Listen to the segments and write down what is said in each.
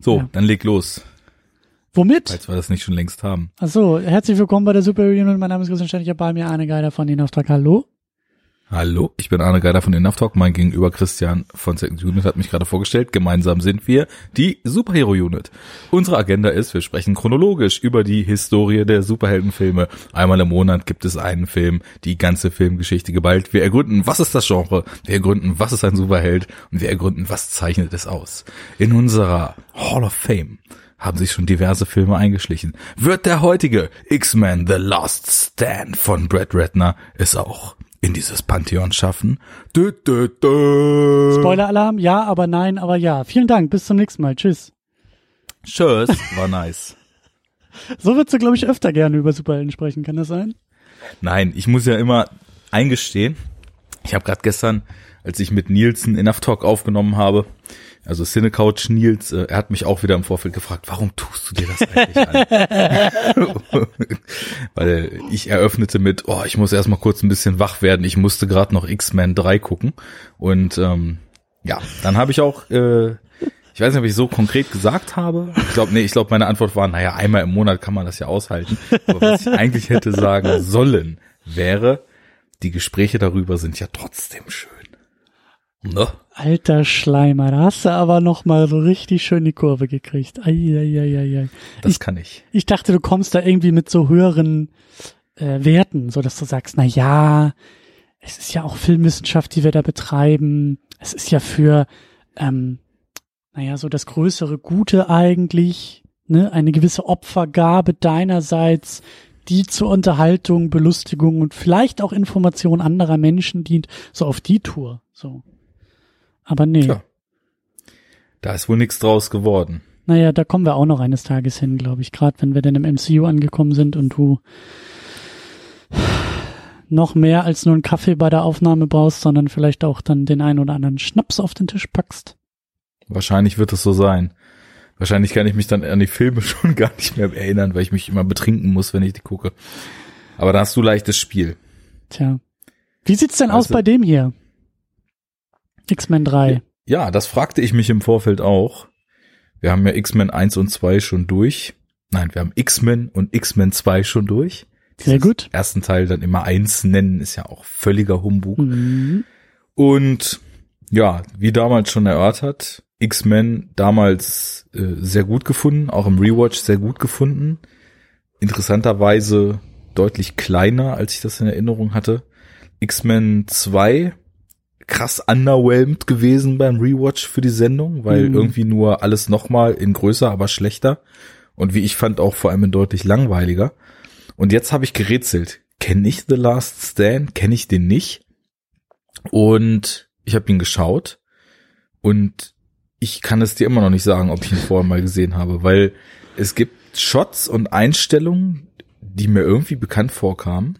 So, Ja. dann leg los, Womit? falls wir das nicht schon längst haben. Achso, herzlich willkommen bei der Super Reunion. Mein Name ist Christian Ständig, bei mir Arne Geider von den Auftrag. Hallo. Hallo, ich bin Arne Geider von Enough Talk. Mein Gegenüber Christian von Second Unit hat mich gerade vorgestellt. Gemeinsam sind wir die Superhero Unit. Unsere Agenda ist, wir sprechen chronologisch über die Historie der Superheldenfilme. Einmal im Monat gibt es einen Film, die ganze Filmgeschichte geballt. Wir ergründen, was ist das Genre? Wir ergründen, was ist ein Superheld? Und wir ergründen, was zeichnet es aus? In unserer Hall of Fame haben sich schon diverse Filme eingeschlichen. Wird der heutige X-Men The Last Stand von Brad Ratner es auch in dieses Pantheon schaffen? Dö, dö, dö. Spoiler-Alarm, ja, aber nein, aber ja. Vielen Dank, bis zum nächsten Mal. Tschüss. Tschüss, war nice. So würdest du, glaube ich, öfter gerne über Superhelden sprechen, kann das sein? Nein, ich muss ja immer eingestehen, ich habe gerade gestern, als ich mit Nielsen Enough Talk aufgenommen habe, also Cinecouch Nils, äh, er hat mich auch wieder im Vorfeld gefragt, warum tust du dir das eigentlich an? Weil ich eröffnete mit, oh, ich muss erstmal kurz ein bisschen wach werden, ich musste gerade noch X-Men 3 gucken und ähm, ja, dann habe ich auch äh, ich weiß nicht, ob ich so konkret gesagt habe. Ich glaube, nee, ich glaube, meine Antwort war, naja, einmal im Monat kann man das ja aushalten. Aber was ich eigentlich hätte sagen sollen, wäre, die Gespräche darüber sind ja trotzdem schön. Ne? Alter Schleimer, da hast du aber noch mal so richtig schön die Kurve gekriegt. Eieieiei. Das Ich- kann ich. Ich dachte, du kommst da irgendwie mit so höheren äh, Werten, so dass du sagst, na ja, es ist ja auch Filmwissenschaft, die wir da betreiben. Es ist ja für, ähm, naja, so das größere Gute eigentlich, ne, eine gewisse Opfergabe deinerseits, die zur Unterhaltung, Belustigung und vielleicht auch Information anderer Menschen dient, so auf die Tour, so. Aber nee. Tja. Da ist wohl nichts draus geworden. Naja, da kommen wir auch noch eines Tages hin, glaube ich. Gerade wenn wir dann im MCU angekommen sind und du noch mehr als nur einen Kaffee bei der Aufnahme brauchst, sondern vielleicht auch dann den einen oder anderen Schnaps auf den Tisch packst. Wahrscheinlich wird es so sein. Wahrscheinlich kann ich mich dann an die Filme schon gar nicht mehr erinnern, weil ich mich immer betrinken muss, wenn ich die gucke. Aber da hast du leichtes Spiel. Tja. Wie sieht's denn Also- aus bei dem hier? X-Men 3. Ja, das fragte ich mich im Vorfeld auch. Wir haben ja X-Men 1 und 2 schon durch. Nein, wir haben X-Men und X-Men 2 schon durch. Sehr gut. Ersten Teil dann immer eins nennen, ist ja auch völliger Humbug. Mhm. Und ja, wie damals schon erörtert, X-Men damals äh, sehr gut gefunden, auch im Rewatch sehr gut gefunden. Interessanterweise deutlich kleiner, als ich das in Erinnerung hatte. X-Men 2 krass underwhelmed gewesen beim Rewatch für die Sendung, weil Mhm. irgendwie nur alles nochmal in größer, aber schlechter. Und wie ich fand, auch vor allem in deutlich langweiliger. Und jetzt habe ich gerätselt. Kenne ich The Last Stand? Kenne ich den nicht? Und ich habe ihn geschaut und ich kann es dir immer noch nicht sagen, ob ich ihn vorher mal gesehen habe, weil es gibt Shots und Einstellungen, die mir irgendwie bekannt vorkamen.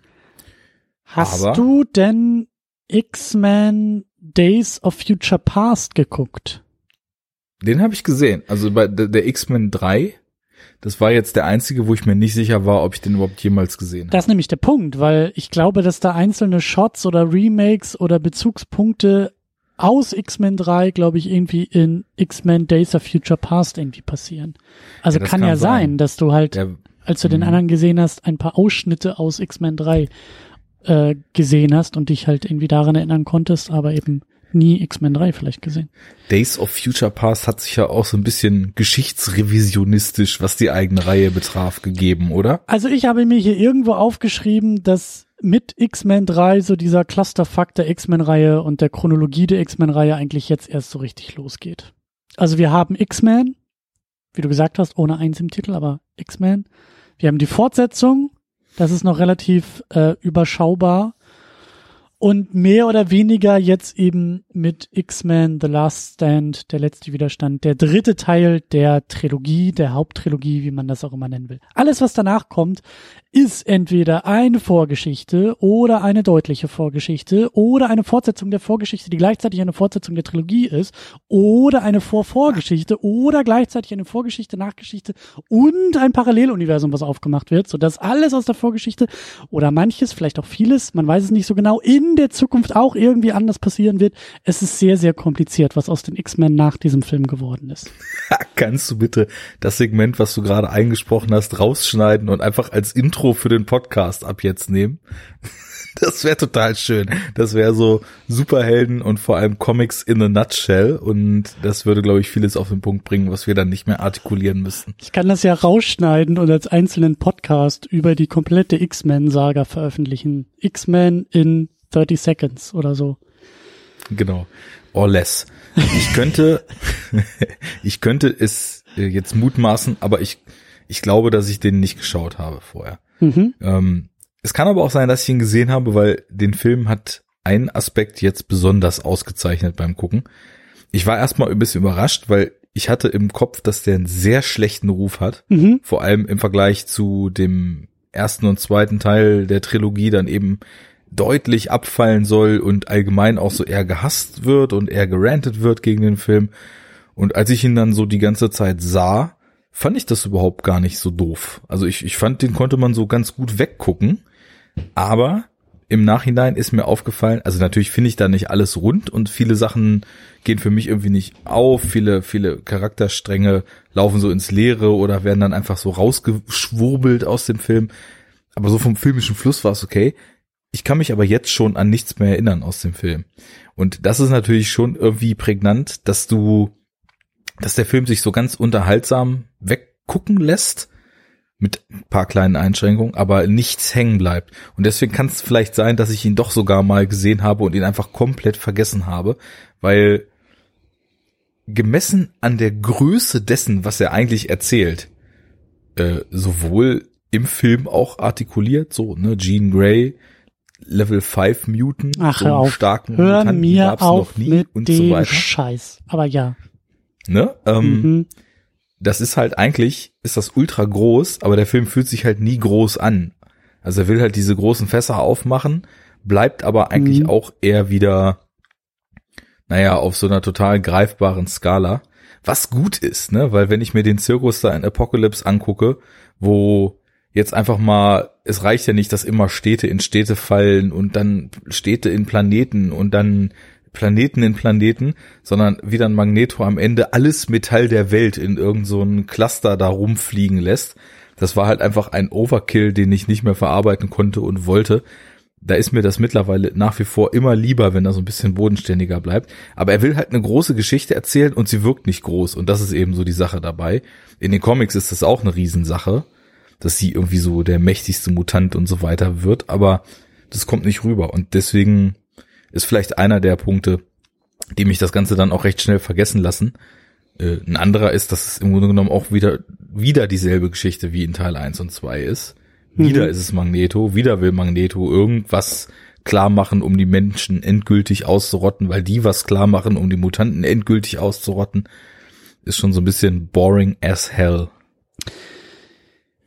Hast du denn X-Men Days of Future Past geguckt? Den habe ich gesehen. Also bei der, der X-Men 3, das war jetzt der einzige, wo ich mir nicht sicher war, ob ich den überhaupt jemals gesehen habe. Das ist nämlich der Punkt, weil ich glaube, dass da einzelne Shots oder Remakes oder Bezugspunkte aus X-Men 3, glaube ich, irgendwie in X-Men Days of Future Past irgendwie passieren. Also Ja, kann, kann ja sein, sein. dass du halt, Der, als du den Mhm. anderen gesehen hast, ein paar Ausschnitte aus X-Men 3 äh, gesehen hast und dich halt irgendwie daran erinnern konntest, aber eben nie X-Men 3 vielleicht gesehen. Days of Future Past hat sich ja auch so ein bisschen geschichtsrevisionistisch, was die eigene Reihe betraf, gegeben, oder? Also ich habe mir hier irgendwo aufgeschrieben, dass mit X-Men 3 so dieser Clusterfuck der X-Men-Reihe und der Chronologie der X-Men-Reihe eigentlich jetzt erst so richtig losgeht. Also wir haben X-Men, wie du gesagt hast, ohne eins im Titel, aber X-Men. Wir haben die Fortsetzung, das ist noch relativ äh, überschaubar. Und mehr oder weniger jetzt eben mit X-Men The Last Stand, der letzte Widerstand, der dritte Teil der Trilogie, der Haupttrilogie, wie man das auch immer nennen will. Alles, was danach kommt, ist entweder eine Vorgeschichte oder eine deutliche Vorgeschichte oder eine Fortsetzung der Vorgeschichte, die gleichzeitig eine Fortsetzung der Trilogie ist oder eine Vorvorgeschichte oder gleichzeitig eine Vorgeschichte, Nachgeschichte und ein Paralleluniversum, was aufgemacht wird, sodass alles aus der Vorgeschichte oder manches, vielleicht auch vieles, man weiß es nicht so genau, in in der Zukunft auch irgendwie anders passieren wird. Es ist sehr, sehr kompliziert, was aus den X-Men nach diesem Film geworden ist. Kannst du bitte das Segment, was du gerade eingesprochen hast, rausschneiden und einfach als Intro für den Podcast ab jetzt nehmen? Das wäre total schön. Das wäre so Superhelden und vor allem Comics in a nutshell und das würde, glaube ich, vieles auf den Punkt bringen, was wir dann nicht mehr artikulieren müssten. Ich kann das ja rausschneiden und als einzelnen Podcast über die komplette X-Men-Saga veröffentlichen. X-Men in 30 Seconds oder so. Genau. Or less. Ich könnte, ich könnte es jetzt mutmaßen, aber ich, ich glaube, dass ich den nicht geschaut habe vorher. Mhm. Ähm, es kann aber auch sein, dass ich ihn gesehen habe, weil den Film hat einen Aspekt jetzt besonders ausgezeichnet beim Gucken. Ich war erstmal ein bisschen überrascht, weil ich hatte im Kopf, dass der einen sehr schlechten Ruf hat. Mhm. Vor allem im Vergleich zu dem ersten und zweiten Teil der Trilogie dann eben deutlich abfallen soll und allgemein auch so eher gehasst wird und eher gerantet wird gegen den Film. Und als ich ihn dann so die ganze Zeit sah, fand ich das überhaupt gar nicht so doof. Also ich, ich fand, den konnte man so ganz gut weggucken. Aber im Nachhinein ist mir aufgefallen, also natürlich finde ich da nicht alles rund und viele Sachen gehen für mich irgendwie nicht auf, viele, viele Charakterstränge laufen so ins Leere oder werden dann einfach so rausgeschwurbelt aus dem Film. Aber so vom filmischen Fluss war es okay. Ich kann mich aber jetzt schon an nichts mehr erinnern aus dem Film. Und das ist natürlich schon irgendwie prägnant, dass du, dass der Film sich so ganz unterhaltsam weggucken lässt mit ein paar kleinen Einschränkungen, aber nichts hängen bleibt. Und deswegen kann es vielleicht sein, dass ich ihn doch sogar mal gesehen habe und ihn einfach komplett vergessen habe, weil gemessen an der Größe dessen, was er eigentlich erzählt, äh, sowohl im Film auch artikuliert, so, ne, Jean Grey, Level 5 Mutant, Ach, so einen starken Hör Mutanten, mir auf mit und dem so Scheiß. Aber ja. Ne? Ähm, mhm das ist halt eigentlich, ist das ultra groß, aber der Film fühlt sich halt nie groß an. Also er will halt diese großen Fässer aufmachen, bleibt aber eigentlich mhm. auch eher wieder, naja, auf so einer total greifbaren Skala. Was gut ist, ne? Weil wenn ich mir den Zirkus da in Apocalypse angucke, wo jetzt einfach mal, es reicht ja nicht, dass immer Städte in Städte fallen und dann Städte in Planeten und dann Planeten in Planeten, sondern wie dann Magneto am Ende alles Metall der Welt in irgendein so Cluster da rumfliegen lässt. Das war halt einfach ein Overkill, den ich nicht mehr verarbeiten konnte und wollte. Da ist mir das mittlerweile nach wie vor immer lieber, wenn er so ein bisschen bodenständiger bleibt. Aber er will halt eine große Geschichte erzählen und sie wirkt nicht groß. Und das ist eben so die Sache dabei. In den Comics ist das auch eine Riesensache, dass sie irgendwie so der mächtigste Mutant und so weiter wird. Aber das kommt nicht rüber. Und deswegen ist vielleicht einer der Punkte, die mich das Ganze dann auch recht schnell vergessen lassen. Äh, ein anderer ist, dass es im Grunde genommen auch wieder, wieder dieselbe Geschichte wie in Teil 1 und 2 ist. Wieder mhm. ist es Magneto, wieder will Magneto irgendwas klar machen, um die Menschen endgültig auszurotten, weil die was klar machen, um die Mutanten endgültig auszurotten. Ist schon so ein bisschen boring as hell.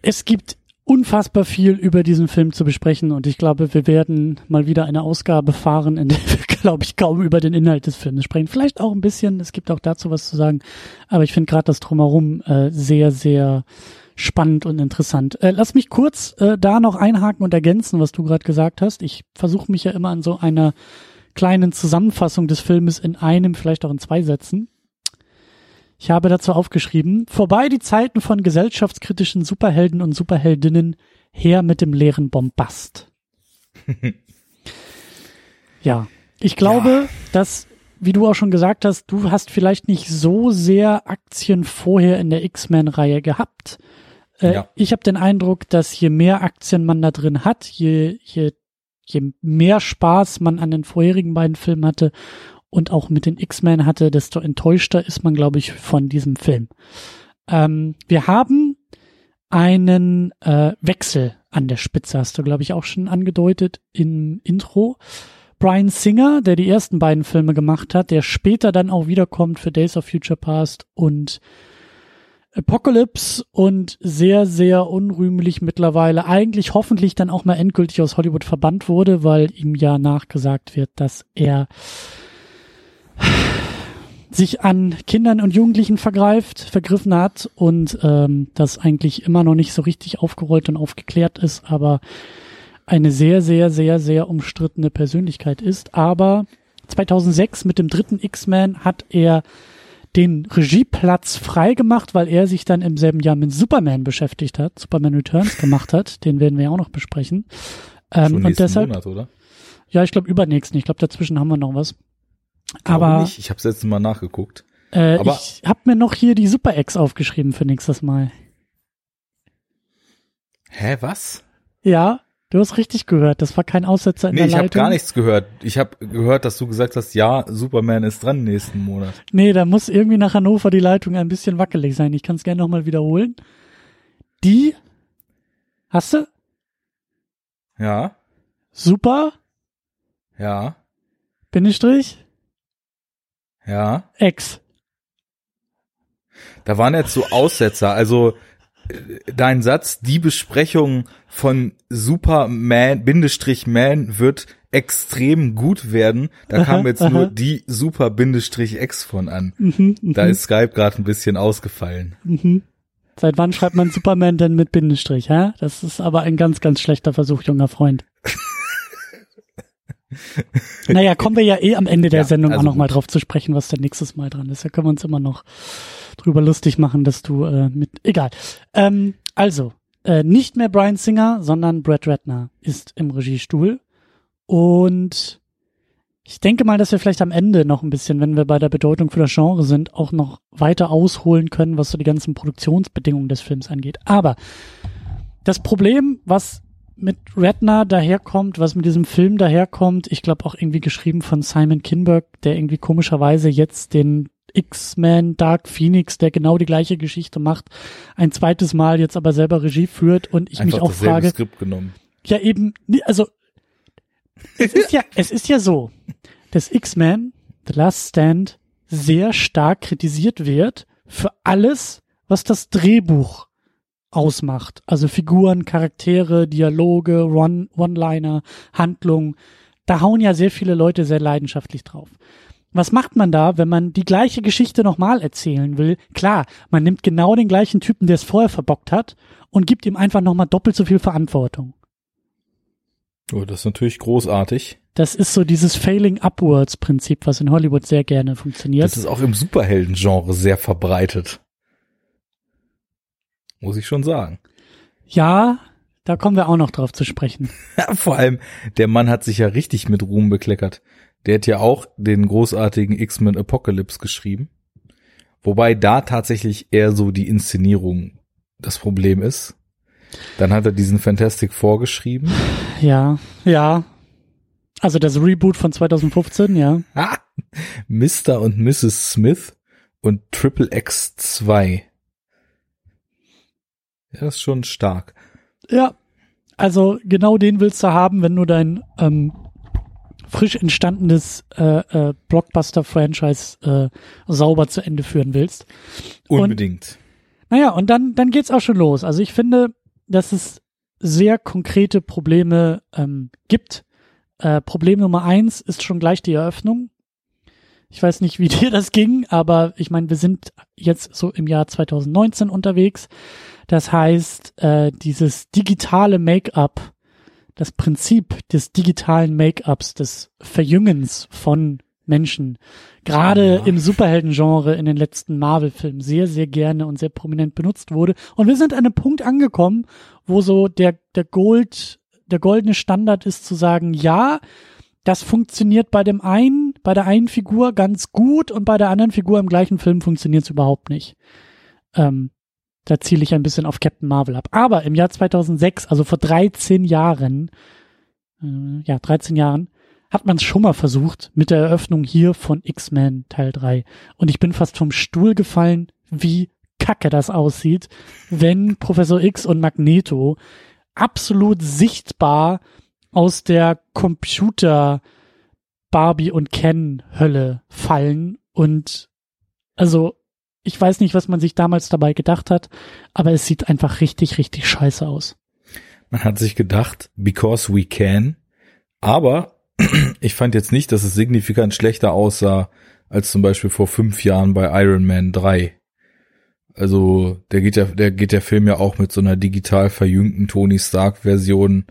Es gibt unfassbar viel über diesen Film zu besprechen und ich glaube, wir werden mal wieder eine Ausgabe fahren, in der wir, glaube ich, kaum über den Inhalt des Films sprechen. Vielleicht auch ein bisschen, es gibt auch dazu was zu sagen, aber ich finde gerade das Drumherum äh, sehr, sehr spannend und interessant. Äh, lass mich kurz äh, da noch einhaken und ergänzen, was du gerade gesagt hast. Ich versuche mich ja immer an so einer kleinen Zusammenfassung des Filmes in einem, vielleicht auch in zwei Sätzen ich habe dazu aufgeschrieben, vorbei die Zeiten von gesellschaftskritischen Superhelden und Superheldinnen, her mit dem leeren Bombast. ja, ich glaube, ja. dass, wie du auch schon gesagt hast, du hast vielleicht nicht so sehr Aktien vorher in der X-Men-Reihe gehabt. Äh, ja. Ich habe den Eindruck, dass je mehr Aktien man da drin hat, je, je, je mehr Spaß man an den vorherigen beiden Filmen hatte, und auch mit den X-Men hatte, desto enttäuschter ist man, glaube ich, von diesem Film. Ähm, wir haben einen äh, Wechsel an der Spitze, hast du, glaube ich, auch schon angedeutet im Intro. Brian Singer, der die ersten beiden Filme gemacht hat, der später dann auch wiederkommt für Days of Future Past und Apocalypse und sehr, sehr unrühmlich mittlerweile eigentlich hoffentlich dann auch mal endgültig aus Hollywood verbannt wurde, weil ihm ja nachgesagt wird, dass er sich an Kindern und Jugendlichen vergreift, vergriffen hat und ähm, das eigentlich immer noch nicht so richtig aufgerollt und aufgeklärt ist, aber eine sehr, sehr, sehr, sehr umstrittene Persönlichkeit ist. Aber 2006 mit dem dritten X-Men hat er den Regieplatz freigemacht, weil er sich dann im selben Jahr mit Superman beschäftigt hat, Superman Returns gemacht hat. Den werden wir ja auch noch besprechen. Ähm, Schon und deshalb, Monat, oder? ja, ich glaube übernächsten. Ich glaube, dazwischen haben wir noch was. Glaube Aber nicht. Ich habe letztes Mal nachgeguckt. äh, aber- ich habe mir noch hier die Super X aufgeschrieben für nächstes Mal. Hä, was? Ja, du hast richtig gehört. Das war kein Aussetzer in Nee, der ich habe Leitung. gar nichts gehört. Ich habe gehört, dass du gesagt hast, ja, Superman ist dran nächsten Monat. Nee, da muss irgendwie nach Hannover die Leitung ein bisschen wackelig sein. Ich kann es gerne nochmal wiederholen. Die, hast du? Ja, Super, ja, Bindestrich, ja. X. Da waren jetzt so Aussetzer. Also äh, dein Satz, die Besprechung von Superman, Bindestrich Man wird extrem gut werden. Da kam Aha, jetzt aha. nur die Super Bindestrich X von an. Mhm, mhm, Da ist Skype gerade ein bisschen ausgefallen. mhm. Seit wann schreibt man Superman denn mit Bindestrich, hä? Das ist aber ein ganz, ganz schlechter Versuch, junger Freund. naja, kommen wir ja eh am Ende der Ja, Sendung auch also nochmal gut. drauf zu sprechen, was denn nächstes Mal dran ist. Da können wir uns immer noch drüber lustig machen, dass du äh, mit. Egal. Ähm, also, äh, nicht mehr Brian Singer, sondern Brad Ratner ist im Regiestuhl. Und ich denke mal, dass wir vielleicht am Ende noch ein bisschen, wenn wir bei der Bedeutung für das Genre sind, auch noch weiter ausholen können, was so die ganzen Produktionsbedingungen des Films angeht. Aber das Problem, was mit Ratner daherkommt, was mit diesem Film daherkommt, ich glaube auch irgendwie geschrieben von Simon Kinberg, der irgendwie komischerweise jetzt den X-Men Dark Phoenix, der genau die gleiche Geschichte macht, ein zweites Mal jetzt aber selber Regie führt und ich Einfach mich auch frage, Skript genommen. ja, eben, also es ist ja, es ist ja so, dass X-Men, The Last Stand, sehr stark kritisiert wird für alles, was das Drehbuch ausmacht. Also Figuren, Charaktere, Dialoge, One- One-Liner, Handlung. Da hauen ja sehr viele Leute sehr leidenschaftlich drauf. Was macht man da, wenn man die gleiche Geschichte nochmal erzählen will? Klar, man nimmt genau den gleichen Typen, der es vorher verbockt hat, und gibt ihm einfach nochmal doppelt so viel Verantwortung. Oh, das ist natürlich großartig. Das ist so dieses Failing Upwards Prinzip, was in Hollywood sehr gerne funktioniert. Das ist auch im Superhelden-Genre sehr verbreitet. Muss ich schon sagen. ja, da kommen wir auch noch drauf zu sprechen. Vor allem, der Mann hat sich ja richtig mit Ruhm bekleckert. Der hat ja auch den großartigen X-Men Apocalypse geschrieben. Wobei da tatsächlich eher so die Inszenierung das Problem ist. Dann hat er diesen Fantastic vorgeschrieben. Ja, ja. Also das Reboot von 2015, ja. Ah, Mr. und Mrs. Smith und Triple X 2. Das ist schon stark. Ja. Also genau den willst du haben, wenn du dein ähm, frisch entstandenes äh, äh, Blockbuster-Franchise äh, sauber zu Ende führen willst. Und- Unbedingt. Naja, und dann, dann geht's auch schon los. Also ich finde, dass es sehr konkrete Probleme ähm, gibt. Äh, Problem Nummer eins ist schon gleich die Eröffnung. Ich weiß nicht, wie dir das ging, aber ich meine, wir sind jetzt so im Jahr 2019 unterwegs. Das heißt, äh, dieses digitale Make-up, das Prinzip des digitalen Make-ups, des Verjüngens von Menschen, gerade Ja. im Superhelden-Genre in den letzten Marvel-Filmen sehr, sehr gerne und sehr prominent benutzt wurde. Und wir sind an einem Punkt angekommen, wo so der, der Gold, der goldene Standard ist zu sagen, ja, das funktioniert bei dem einen, bei der einen Figur ganz gut und bei der anderen Figur im gleichen Film funktioniert es überhaupt nicht. Ähm, da ziele ich ein bisschen auf Captain Marvel ab. Aber im Jahr 2006, also vor 13 Jahren, äh, ja, 13 Jahren, hat man es schon mal versucht mit der Eröffnung hier von X-Men Teil 3. Und ich bin fast vom Stuhl gefallen, wie kacke das aussieht, wenn Professor X und Magneto absolut sichtbar aus der Computer Barbie und Ken Hölle fallen und also ich weiß nicht, was man sich damals dabei gedacht hat, aber es sieht einfach richtig, richtig scheiße aus. Man hat sich gedacht, because we can. Aber ich fand jetzt nicht, dass es signifikant schlechter aussah als zum Beispiel vor fünf Jahren bei Iron Man 3. Also, der geht ja, der geht der Film ja auch mit so einer digital verjüngten Tony Stark Version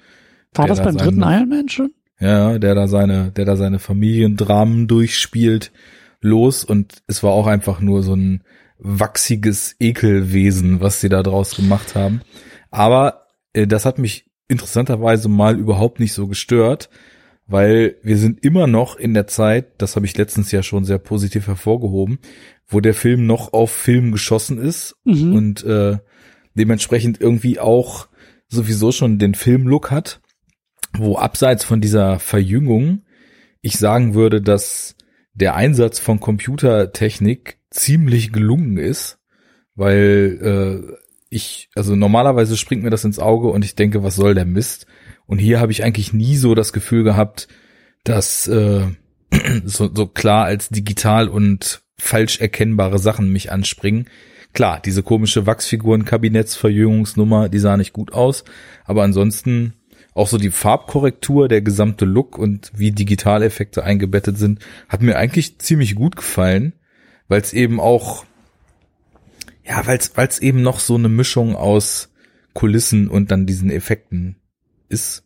War das da beim dritten seinen- Iron Man schon? Ja, der da seine, der da seine Familiendramen durchspielt, los und es war auch einfach nur so ein wachsiges Ekelwesen, was sie da draus gemacht haben. Aber äh, das hat mich interessanterweise mal überhaupt nicht so gestört, weil wir sind immer noch in der Zeit, das habe ich letztens ja schon sehr positiv hervorgehoben, wo der Film noch auf Film geschossen ist Mhm. und äh, dementsprechend irgendwie auch sowieso schon den Filmlook hat, wo abseits von dieser Verjüngung ich sagen würde, dass der Einsatz von Computertechnik ziemlich gelungen ist, weil äh, ich, also normalerweise springt mir das ins Auge und ich denke, was soll der Mist? Und hier habe ich eigentlich nie so das Gefühl gehabt, dass äh, so, so klar als digital und falsch erkennbare Sachen mich anspringen. Klar, diese komische Wachsfiguren-Kabinettsverjüngungsnummer, die sah nicht gut aus, aber ansonsten auch so die Farbkorrektur, der gesamte Look und wie Digitaleffekte eingebettet sind, hat mir eigentlich ziemlich gut gefallen, weil es eben auch, ja, weil es eben noch so eine Mischung aus Kulissen und dann diesen Effekten ist,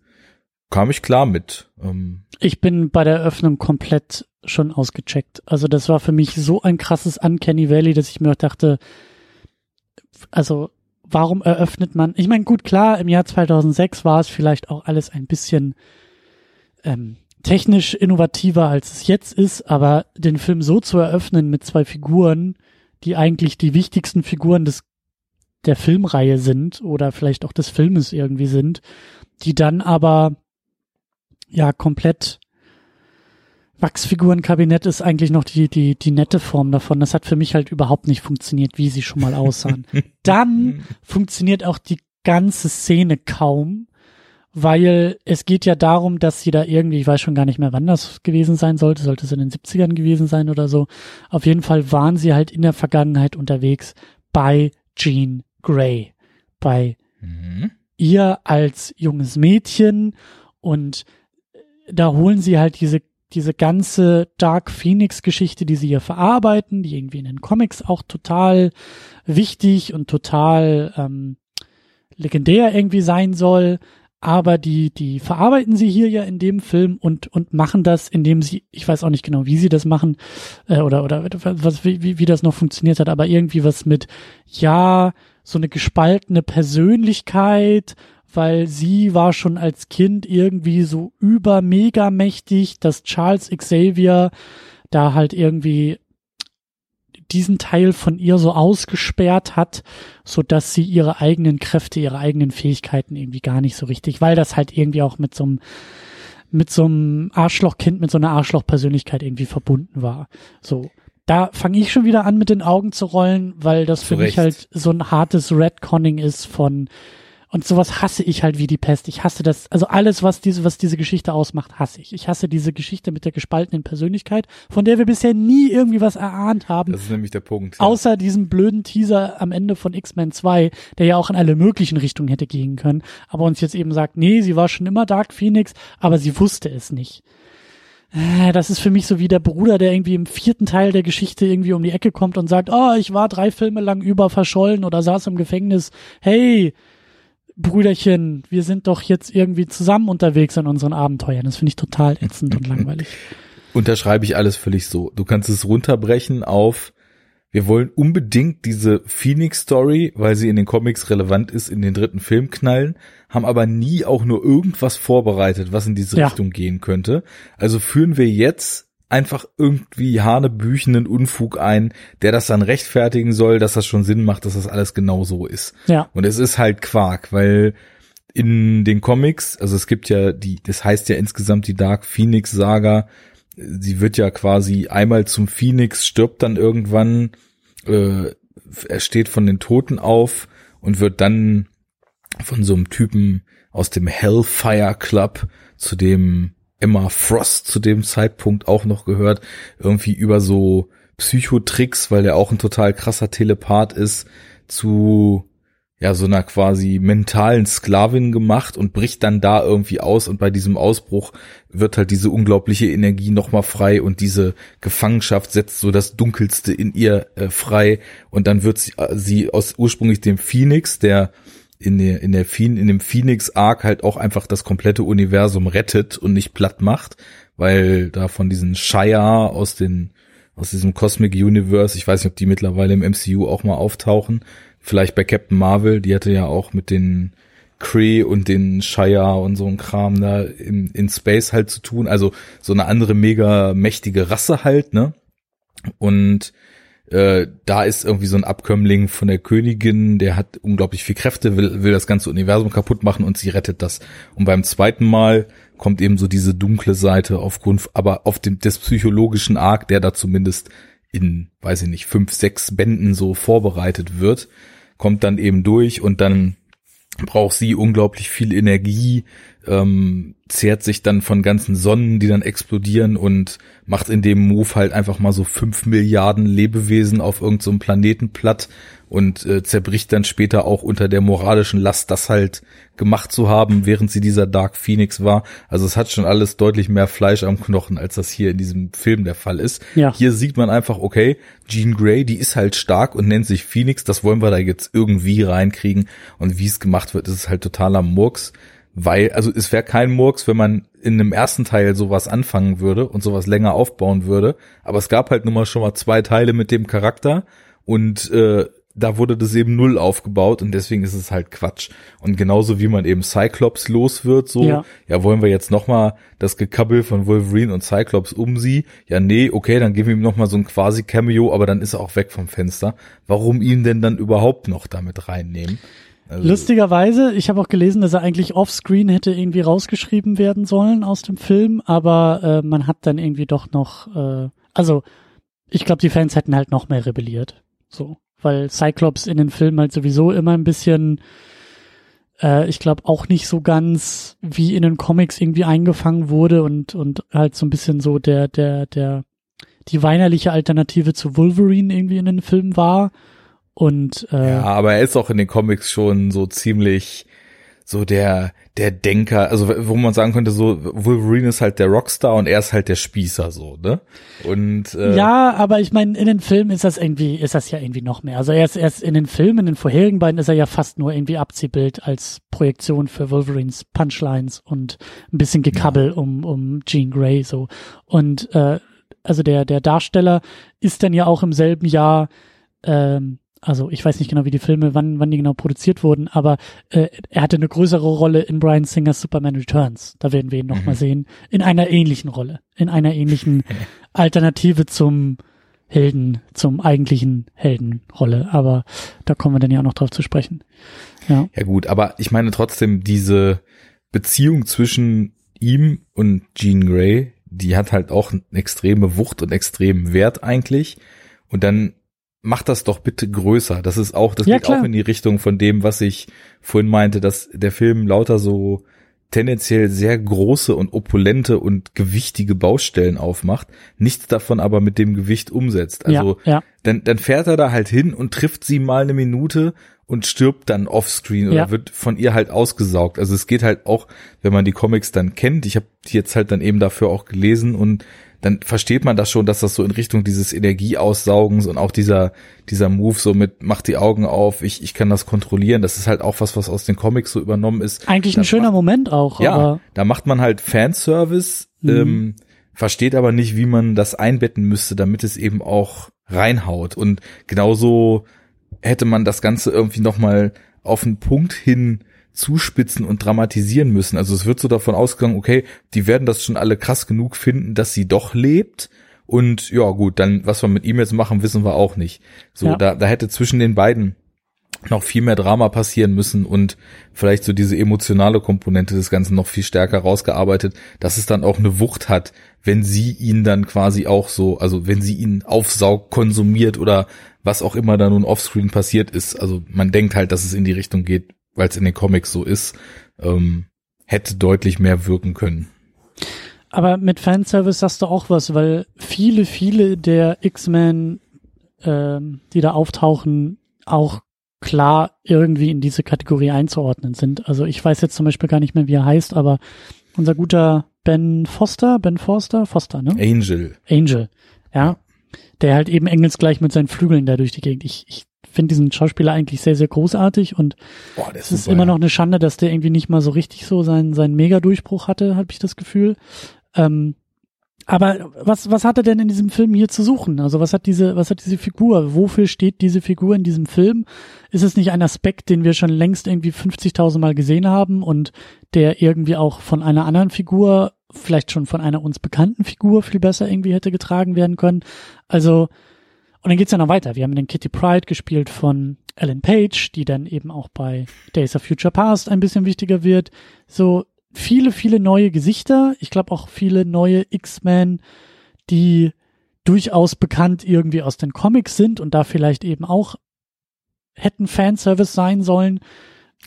kam ich klar mit. Ähm, Ich bin bei der Eröffnung komplett schon ausgecheckt. Also das war für mich so ein krasses Uncanny Valley, dass ich mir dachte, also warum eröffnet man? Ich meine, gut, klar, im Jahr 2006 war es vielleicht auch alles ein bisschen ähm, technisch innovativer, als es jetzt ist, aber den Film so zu eröffnen mit zwei Figuren, die eigentlich die wichtigsten Figuren des der Filmreihe sind oder vielleicht auch des Filmes irgendwie sind, die dann aber ja komplett Wachsfigurenkabinett ist eigentlich noch die, die, die nette Form davon. Das hat für mich halt überhaupt nicht funktioniert, wie sie schon mal aussahen. Dann funktioniert auch die ganze Szene kaum, weil es geht ja darum, dass sie da irgendwie, ich weiß schon gar nicht mehr, wann das gewesen sein sollte, sollte es in den 70ern gewesen sein oder so. Auf jeden Fall waren sie halt in der Vergangenheit unterwegs bei Jean Grey, bei mhm. ihr als junges Mädchen und da holen sie halt diese diese ganze Dark Phoenix Geschichte, die sie hier verarbeiten, die irgendwie in den Comics auch total wichtig und total ähm, legendär irgendwie sein soll, aber die die verarbeiten sie hier ja in dem Film und und machen das, indem sie, ich weiß auch nicht genau, wie sie das machen äh, oder oder was wie, wie wie das noch funktioniert hat, aber irgendwie was mit ja so eine gespaltene Persönlichkeit, weil sie war schon als Kind irgendwie so über mega mächtig, dass Charles Xavier da halt irgendwie diesen Teil von ihr so ausgesperrt hat, so dass sie ihre eigenen Kräfte, ihre eigenen Fähigkeiten irgendwie gar nicht so richtig, weil das halt irgendwie auch mit so einem mit so einem Arschlochkind, mit so einer Arschlochpersönlichkeit irgendwie verbunden war. So. Da fange ich schon wieder an, mit den Augen zu rollen, weil das für Zu mich halt so ein hartes Redconning ist von und sowas hasse ich halt wie die Pest. Ich hasse das, also alles, was diese, was diese Geschichte ausmacht, hasse ich. Ich hasse diese Geschichte mit der gespaltenen Persönlichkeit, von der wir bisher nie irgendwie was erahnt haben. Das ist nämlich der Punkt. ja. Außer diesem blöden Teaser am Ende von X-Men 2, der ja auch in alle möglichen Richtungen hätte gehen können, aber uns jetzt eben sagt, nee, sie war schon immer Dark Phoenix, aber sie wusste es nicht. Äh, Das ist für mich so wie der Bruder, der irgendwie im vierten Teil der Geschichte irgendwie um die Ecke kommt und sagt, oh, ich war drei Filme lang über verschollen oder saß im Gefängnis. Hey, Brüderchen, wir sind doch jetzt irgendwie zusammen unterwegs in unseren Abenteuern. Das finde ich total ätzend und langweilig. unterschreibe ich alles völlig so. Du kannst es runterbrechen auf, wir wollen unbedingt diese Phoenix-Story, weil sie in den Comics relevant ist, in den dritten Film knallen, haben aber nie auch nur irgendwas vorbereitet, was in diese Ja. Richtung gehen könnte. Also führen wir jetzt einfach irgendwie hanebüchenden Unfug ein, der das dann rechtfertigen soll, dass das schon Sinn macht, dass das alles genau so ist. Ja, Und es ist halt Quark, weil in den Comics, also es gibt ja die, das heißt ja insgesamt die Dark Phoenix Saga, sie wird ja quasi einmal zum Phoenix, stirbt dann irgendwann, äh, er steht von den Toten auf und wird dann von so einem Typen aus dem Hellfire Club, zu dem Emma Frost zu dem Zeitpunkt auch noch gehört, irgendwie über so Psychotricks, weil der auch ein total krasser Telepath ist, zu ja so einer quasi mentalen Sklavin gemacht und bricht dann da irgendwie aus. Und bei diesem Ausbruch wird halt diese unglaubliche Energie nochmal frei und diese Gefangenschaft setzt so das Dunkelste in ihr äh, frei. Und dann wird sie, äh, sie aus ursprünglich dem Phoenix, der in der, in der in dem Phoenix Arc halt auch einfach das komplette Universum rettet und nicht platt macht, weil da von diesen Shire aus den, aus diesem Cosmic Universe, ich weiß nicht, ob die mittlerweile im MCU auch mal auftauchen, vielleicht bei Captain Marvel, die hatte ja auch mit den Kree und den Shire und so ein Kram da in, in Space halt zu tun, also so eine andere mega mächtige Rasse halt, ne? Und äh, da ist irgendwie so ein Abkömmling von der Königin, der hat unglaublich viel Kräfte, will, will das ganze Universum kaputt machen und sie rettet das. Und beim zweiten Mal kommt eben so diese dunkle Seite aufgrund, aber auf dem des psychologischen Arc, der da zumindest in, weiß ich nicht, fünf, sechs Bänden so vorbereitet wird, kommt dann eben durch und dann braucht sie unglaublich viel Energie, ähm, zehrt sich dann von ganzen Sonnen, die dann explodieren und macht in dem Move halt einfach mal so fünf Milliarden Lebewesen auf irgendeinem so Planeten platt und äh, zerbricht dann später auch unter der moralischen Last, das halt gemacht zu haben, während sie dieser Dark Phoenix war. Also es hat schon alles deutlich mehr Fleisch am Knochen, als das hier in diesem Film der Fall ist. Ja. Hier sieht man einfach, okay, Jean Grey, die ist halt stark und nennt sich Phoenix, das wollen wir da jetzt irgendwie reinkriegen. Und wie es gemacht wird, ist es halt totaler Murks weil, also es wäre kein Murks, wenn man in einem ersten Teil sowas anfangen würde und sowas länger aufbauen würde, aber es gab halt nun mal schon mal zwei Teile mit dem Charakter und äh, da wurde das eben null aufgebaut und deswegen ist es halt Quatsch. Und genauso wie man eben Cyclops los wird, so, ja, ja wollen wir jetzt nochmal das Gekabbel von Wolverine und Cyclops um sie? Ja, nee, okay, dann geben wir ihm nochmal so ein quasi Cameo, aber dann ist er auch weg vom Fenster. Warum ihn denn dann überhaupt noch damit reinnehmen? Also Lustigerweise, ich habe auch gelesen, dass er eigentlich offscreen hätte irgendwie rausgeschrieben werden sollen aus dem Film, aber äh, man hat dann irgendwie doch noch, äh, also ich glaube, die Fans hätten halt noch mehr rebelliert, so, weil Cyclops in den Filmen halt sowieso immer ein bisschen, äh, ich glaube auch nicht so ganz wie in den Comics irgendwie eingefangen wurde und und halt so ein bisschen so der der der die weinerliche Alternative zu Wolverine irgendwie in den Filmen war und äh, ja, aber er ist auch in den Comics schon so ziemlich so der der Denker, also wo man sagen könnte, so Wolverine ist halt der Rockstar und er ist halt der Spießer so, ne? Und äh, ja, aber ich meine, in den Filmen ist das irgendwie, ist das ja irgendwie noch mehr. Also er ist erst in den Filmen, in den vorherigen beiden ist er ja fast nur irgendwie Abziehbild als Projektion für Wolverines Punchlines und ein bisschen Gekabbel ja. um um Jean Grey so und äh, also der der Darsteller ist dann ja auch im selben Jahr ähm, also ich weiß nicht genau, wie die Filme, wann, wann die genau produziert wurden, aber äh, er hatte eine größere Rolle in Brian Singers Superman Returns. Da werden wir ihn nochmal mhm. sehen. In einer ähnlichen Rolle. In einer ähnlichen Alternative zum Helden, zum eigentlichen Heldenrolle. Aber da kommen wir dann ja auch noch drauf zu sprechen. Ja, ja gut, aber ich meine trotzdem diese Beziehung zwischen ihm und Jean Grey, die hat halt auch eine extreme Wucht und extremen Wert eigentlich. Und dann mach das doch bitte größer. Das ist auch, das ja, geht klar. auch in die Richtung von dem, was ich vorhin meinte, dass der Film lauter so tendenziell sehr große und opulente und gewichtige Baustellen aufmacht, nichts davon aber mit dem Gewicht umsetzt. Also ja, ja. Dann, dann fährt er da halt hin und trifft sie mal eine Minute und stirbt dann offscreen oder ja. wird von ihr halt ausgesaugt. Also es geht halt auch, wenn man die Comics dann kennt, ich habe die jetzt halt dann eben dafür auch gelesen und dann versteht man das schon, dass das so in Richtung dieses Energieaussaugens und auch dieser, dieser Move so mit, mach die Augen auf, ich, ich kann das kontrollieren, das ist halt auch was, was aus den Comics so übernommen ist. Eigentlich ein schöner macht, Moment auch. Ja, aber da macht man halt Fanservice, mhm. ähm, versteht aber nicht, wie man das einbetten müsste, damit es eben auch reinhaut. Und genauso hätte man das Ganze irgendwie nochmal auf einen Punkt hin zuspitzen und dramatisieren müssen. Also es wird so davon ausgegangen, okay, die werden das schon alle krass genug finden, dass sie doch lebt. Und ja, gut, dann, was wir mit ihm jetzt machen, wissen wir auch nicht. So, ja. da, da hätte zwischen den beiden noch viel mehr Drama passieren müssen und vielleicht so diese emotionale Komponente des Ganzen noch viel stärker rausgearbeitet, dass es dann auch eine Wucht hat, wenn sie ihn dann quasi auch so, also wenn sie ihn aufsaugt, konsumiert oder was auch immer da nun offscreen passiert ist. Also man denkt halt, dass es in die Richtung geht, weil es in den Comics so ist, ähm, hätte deutlich mehr wirken können. Aber mit Fanservice sagst du auch was, weil viele, viele der X-Men, ähm, die da auftauchen, auch klar irgendwie in diese Kategorie einzuordnen sind. Also ich weiß jetzt zum Beispiel gar nicht mehr, wie er heißt, aber unser guter Ben Foster, Ben Forster, Foster, ne? Angel. Angel, ja. Der halt eben engelsgleich mit seinen Flügeln da durch die Gegend. Ich, ich finde diesen Schauspieler eigentlich sehr, sehr großartig und Boah, es ist immer noch eine Schande, dass der irgendwie nicht mal so richtig so seinen, seinen Mega-Durchbruch hatte, habe ich das Gefühl. Ähm, aber was, was hat er denn in diesem Film hier zu suchen? Also was hat diese, was hat diese Figur? Wofür steht diese Figur in diesem Film? Ist es nicht ein Aspekt, den wir schon längst irgendwie 50.000 Mal gesehen haben und der irgendwie auch von einer anderen Figur, vielleicht schon von einer uns bekannten Figur viel besser irgendwie hätte getragen werden können? Also, und dann geht's ja noch weiter. Wir haben den Kitty Pride gespielt von Ellen Page, die dann eben auch bei Days of Future Past ein bisschen wichtiger wird. So, viele, viele neue Gesichter. Ich glaube auch viele neue X-Men, die durchaus bekannt irgendwie aus den Comics sind und da vielleicht eben auch hätten Fanservice sein sollen.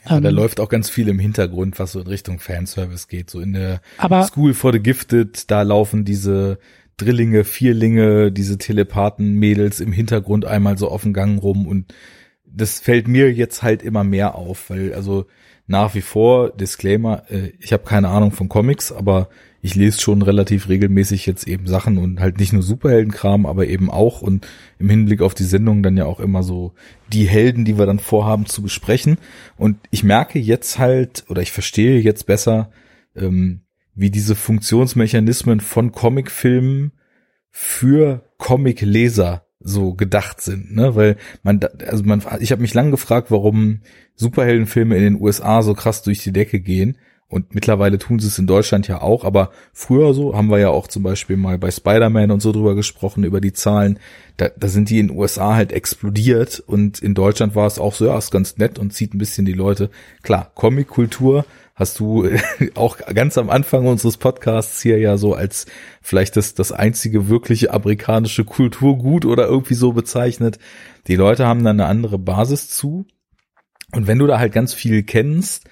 Ja, ähm, da läuft auch ganz viel im Hintergrund, was so in Richtung Fanservice geht. So in der aber, School for the Gifted, da laufen diese Drillinge, Vierlinge, diese Telepathen-Mädels im Hintergrund einmal so auf dem Gang rum und das fällt mir jetzt halt immer mehr auf, weil also nach wie vor, Disclaimer, äh, ich habe keine Ahnung von Comics, aber ich lese schon relativ regelmäßig jetzt eben Sachen und halt nicht nur Superheldenkram, aber eben auch und im Hinblick auf die Sendung dann ja auch immer so die Helden, die wir dann vorhaben zu besprechen. Und ich merke jetzt halt, oder ich verstehe jetzt besser, ähm, wie diese Funktionsmechanismen von Comicfilmen für Comicleser so gedacht sind, ne? Weil man, also man, ich habe mich lang gefragt, warum Superheldenfilme in den USA so krass durch die Decke gehen. Und mittlerweile tun sie es in Deutschland ja auch, aber früher so haben wir ja auch zum Beispiel mal bei Spider-Man und so drüber gesprochen, über die Zahlen. Da, da sind die in den USA halt explodiert und in Deutschland war es auch so, ja, ist ganz nett und zieht ein bisschen die Leute. Klar, Comic-Kultur hast du auch ganz am Anfang unseres Podcasts hier ja so als vielleicht das, das einzige wirkliche amerikanische Kulturgut oder irgendwie so bezeichnet. Die Leute haben da eine andere Basis zu. Und wenn du da halt ganz viel kennst,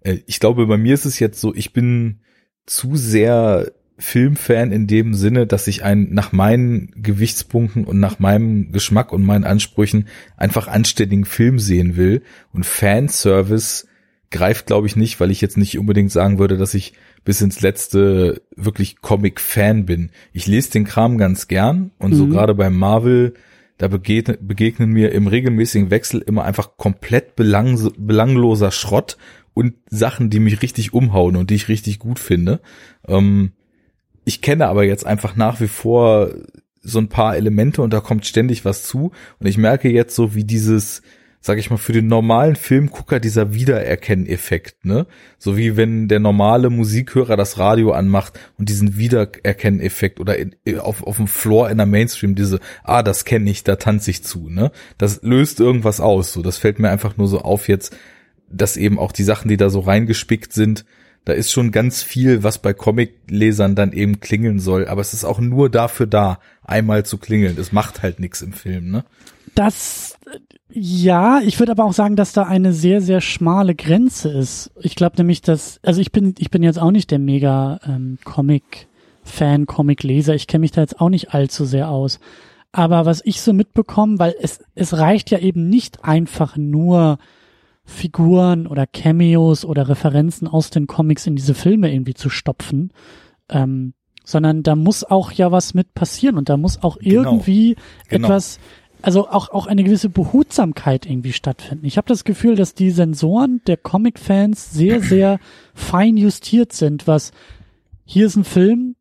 äh, ich glaube, bei mir ist es jetzt so, ich bin zu sehr Filmfan in dem Sinne, dass ich einen nach meinen Gewichtspunkten und nach meinem Geschmack und meinen Ansprüchen einfach anständigen Film sehen will. Und Fanservice greift, glaube ich, nicht, weil ich jetzt nicht unbedingt sagen würde, dass ich bis ins letzte wirklich Comic-Fan bin. Ich lese den Kram ganz gern und mhm. so gerade beim Marvel, da begegnen, begegnen mir im regelmäßigen Wechsel immer einfach komplett belang, belangloser Schrott und Sachen, die mich richtig umhauen und die ich richtig gut finde. Ähm, ich kenne aber jetzt einfach nach wie vor so ein paar Elemente und da kommt ständig was zu und ich merke jetzt so, wie dieses sag ich mal, für den normalen Filmgucker dieser Wiedererkenneffekt, ne? So wie wenn der normale Musikhörer das Radio anmacht und diesen Wiedererkenneffekt oder in, auf, auf dem Floor in der Mainstream diese, ah, das kenne ich, da tanze ich zu, ne? Das löst irgendwas aus, so. Das fällt mir einfach nur so auf jetzt, dass eben auch die Sachen, die da so reingespickt sind, da ist schon ganz viel, was bei Comic-Lesern dann eben klingeln soll, aber es ist auch nur dafür da, einmal zu klingeln. Es macht halt nichts im Film, ne? Das ja, ich würde aber auch sagen, dass da eine sehr, sehr schmale Grenze ist. Ich glaube nämlich, dass, also ich bin, ich bin jetzt auch nicht der mega ähm, Comic-Fan, Comic-Leser. Ich kenne mich da jetzt auch nicht allzu sehr aus. Aber was ich so mitbekomme, weil es, es reicht ja eben nicht einfach nur Figuren oder Cameos oder Referenzen aus den Comics in diese Filme irgendwie zu stopfen, ähm, sondern da muss auch ja was mit passieren und da muss auch genau. irgendwie genau. etwas also auch, auch eine gewisse Behutsamkeit irgendwie stattfinden. Ich habe das Gefühl, dass die Sensoren der Comic-Fans sehr, sehr fein justiert sind, was hier ist ein Film,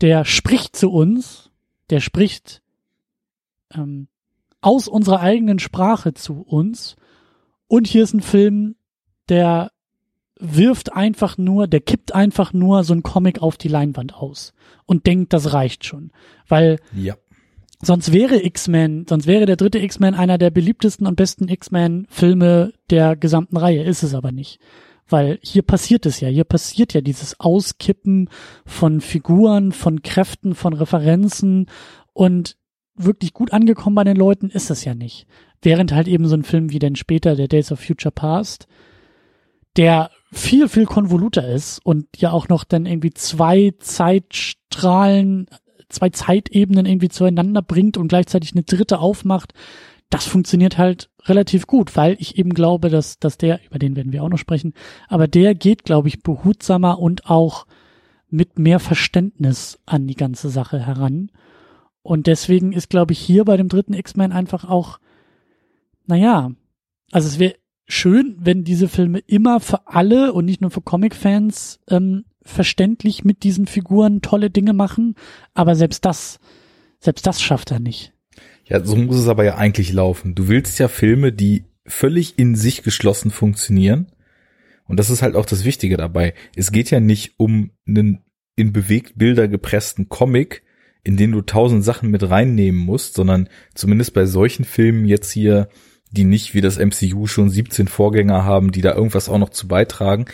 der spricht zu uns, der spricht ähm, aus unserer eigenen Sprache zu uns und hier ist ein Film, der wirft einfach nur, der kippt einfach nur so ein Comic auf die Leinwand aus und denkt, das reicht schon. Weil ja. Sonst wäre X-Men, sonst wäre der dritte X-Men einer der beliebtesten und besten X-Men-Filme der gesamten Reihe. Ist es aber nicht. Weil hier passiert es ja. Hier passiert ja dieses Auskippen von Figuren, von Kräften, von Referenzen und wirklich gut angekommen bei den Leuten ist es ja nicht. Während halt eben so ein Film wie denn später der Days of Future Past, der viel, viel konvoluter ist und ja auch noch dann irgendwie zwei Zeitstrahlen zwei Zeitebenen irgendwie zueinander bringt und gleichzeitig eine dritte aufmacht, das funktioniert halt relativ gut, weil ich eben glaube, dass, dass der, über den werden wir auch noch sprechen, aber der geht, glaube ich, behutsamer und auch mit mehr Verständnis an die ganze Sache heran. Und deswegen ist, glaube ich, hier bei dem dritten X-Men einfach auch naja, also es wäre schön, wenn diese Filme immer für alle und nicht nur für Comic-Fans ähm, verständlich mit diesen Figuren tolle Dinge machen, aber selbst das, selbst das schafft er nicht. Ja, so muss es aber ja eigentlich laufen. Du willst ja Filme, die völlig in sich geschlossen funktionieren. Und das ist halt auch das Wichtige dabei. Es geht ja nicht um einen in Bewegtbilder gepressten Comic, in den du tausend Sachen mit reinnehmen musst, sondern zumindest bei solchen Filmen jetzt hier, die nicht wie das MCU schon 17 Vorgänger haben, die da irgendwas auch noch zu beitragen.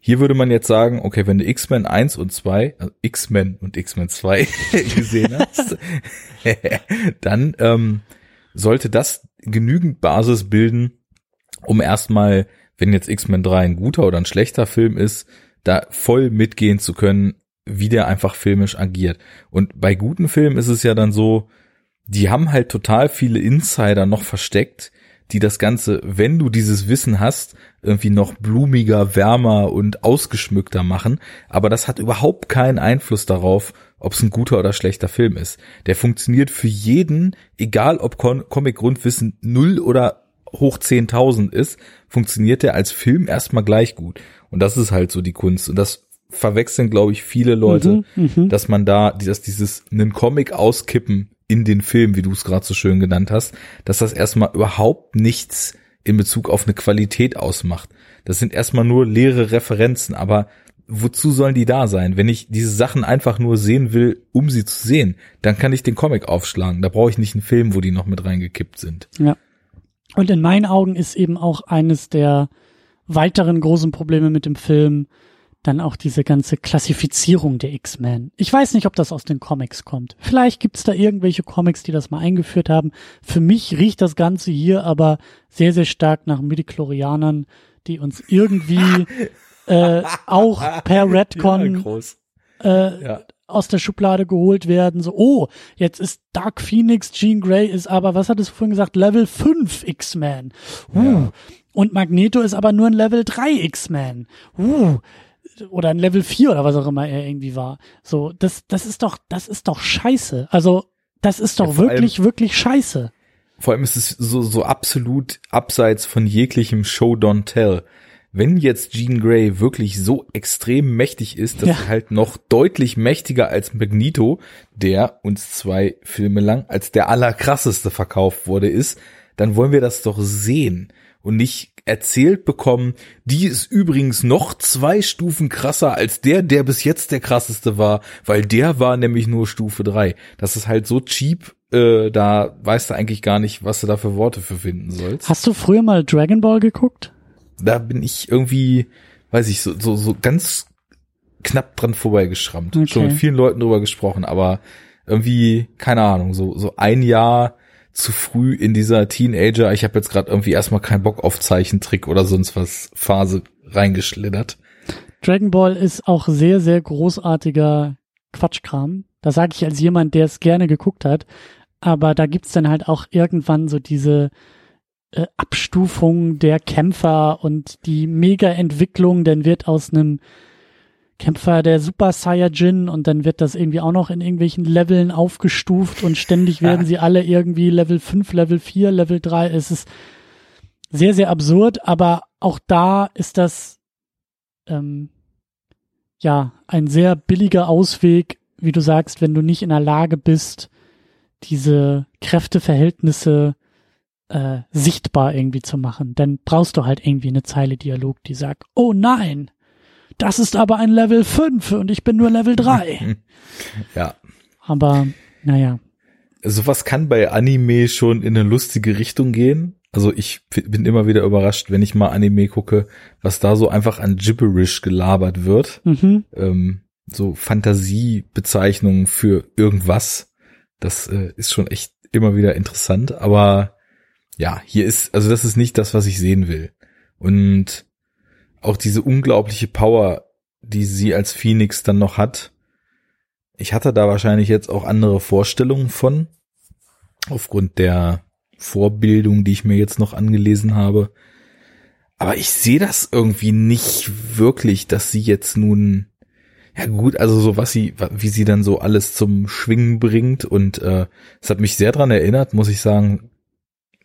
Hier würde man jetzt sagen, okay, wenn du X-Men 1 und 2, also X-Men und X-Men 2 gesehen hast, dann ähm, sollte das genügend Basis bilden, um erstmal, wenn jetzt X-Men 3 ein guter oder ein schlechter Film ist, da voll mitgehen zu können, wie der einfach filmisch agiert. Und bei guten Filmen ist es ja dann so, die haben halt total viele Insider noch versteckt, die das Ganze, wenn du dieses Wissen hast, irgendwie noch blumiger, wärmer und ausgeschmückter machen. Aber das hat überhaupt keinen Einfluss darauf, ob es ein guter oder schlechter Film ist. Der funktioniert für jeden, egal ob Comic-Grundwissen null oder hoch 10.000 ist, funktioniert der als Film erstmal gleich gut. Und das ist halt so die Kunst. Und das verwechseln, glaube ich, viele Leute, mhm, mhm, dass man da, dass dieses einen Comic auskippen in den Film, wie du es gerade so schön genannt hast, dass das erstmal überhaupt nichts in Bezug auf eine Qualität ausmacht. Das sind erstmal nur leere Referenzen, aber wozu sollen die da sein? Wenn ich diese Sachen einfach nur sehen will, um sie zu sehen, dann kann ich den Comic aufschlagen. Da brauche ich nicht einen Film, wo die noch mit reingekippt sind. Ja. Und in meinen Augen ist eben auch eines der weiteren großen Probleme mit dem Film, dann auch diese ganze Klassifizierung der X-Men. Ich weiß nicht, ob das aus den Comics kommt. Vielleicht gibt's da irgendwelche Comics, die das mal eingeführt haben. Für mich riecht das Ganze hier aber sehr, sehr stark nach Midichlorianern, die uns irgendwie äh, auch per Redcon ja, äh, ja. aus der Schublade geholt werden. So, oh, jetzt ist Dark Phoenix, Jean Grey ist aber, was hat es vorhin gesagt, Level 5 X-Men. Uh. Ja. Und Magneto ist aber nur ein Level 3 X-Men. Uh, oder ein Level 4 oder was auch immer er irgendwie war. So, das, das ist doch, das ist doch scheiße. Also, das ist doch ja, wirklich, allem, wirklich scheiße. Vor allem ist es so, so absolut abseits von jeglichem Show Don't Tell. Wenn jetzt Jean Grey wirklich so extrem mächtig ist, dass ja. er halt noch deutlich mächtiger als Magneto, der uns zwei Filme lang als der allerkrasseste verkauft wurde, ist, dann wollen wir das doch sehen und nicht erzählt bekommen, die ist übrigens noch zwei Stufen krasser als der, der bis jetzt der krasseste war, weil der war nämlich nur Stufe drei. Das ist halt so cheap, äh, da weißt du eigentlich gar nicht, was du da für Worte für finden sollst. Hast du früher mal Dragon Ball geguckt? Da bin ich irgendwie, weiß ich, so, so, so ganz knapp dran vorbeigeschrammt. Okay. Schon mit vielen Leuten drüber gesprochen, aber irgendwie, keine Ahnung, so, so ein Jahr zu früh in dieser Teenager, ich habe jetzt gerade irgendwie erstmal keinen Bock auf Zeichentrick oder sonst was Phase reingeschlittert. Dragon Ball ist auch sehr, sehr großartiger Quatschkram. Das sage ich als jemand, der es gerne geguckt hat. Aber da gibt's dann halt auch irgendwann so diese äh, Abstufung der Kämpfer und die Mega-Entwicklung. Dann wird aus einem Kämpfer der Super Saiyajin und dann wird das irgendwie auch noch in irgendwelchen Leveln aufgestuft und ständig werden sie alle irgendwie Level 5, Level 4, Level 3. Es ist sehr, sehr absurd, aber auch da ist das ähm, ja ein sehr billiger Ausweg, wie du sagst, wenn du nicht in der Lage bist, diese Kräfteverhältnisse äh, sichtbar irgendwie zu machen. Dann brauchst du halt irgendwie eine Zeile Dialog, die sagt, oh nein, das ist aber ein Level 5 und ich bin nur Level 3. ja. Aber, naja. Sowas kann bei Anime schon in eine lustige Richtung gehen. Also ich bin immer wieder überrascht, wenn ich mal Anime gucke, was da so einfach an Gibberish gelabert wird. Mhm. Ähm, so Fantasiebezeichnungen für irgendwas. Das äh, ist schon echt immer wieder interessant. Aber ja, hier ist, also das ist nicht das, was ich sehen will. Und auch diese unglaubliche Power, die sie als Phoenix dann noch hat. Ich hatte da wahrscheinlich jetzt auch andere Vorstellungen von, aufgrund der Vorbildung, die ich mir jetzt noch angelesen habe. Aber ich sehe das irgendwie nicht wirklich, dass sie jetzt nun, ja gut, also so was sie, wie sie dann so alles zum Schwingen bringt und äh, es hat mich sehr dran erinnert, muss ich sagen,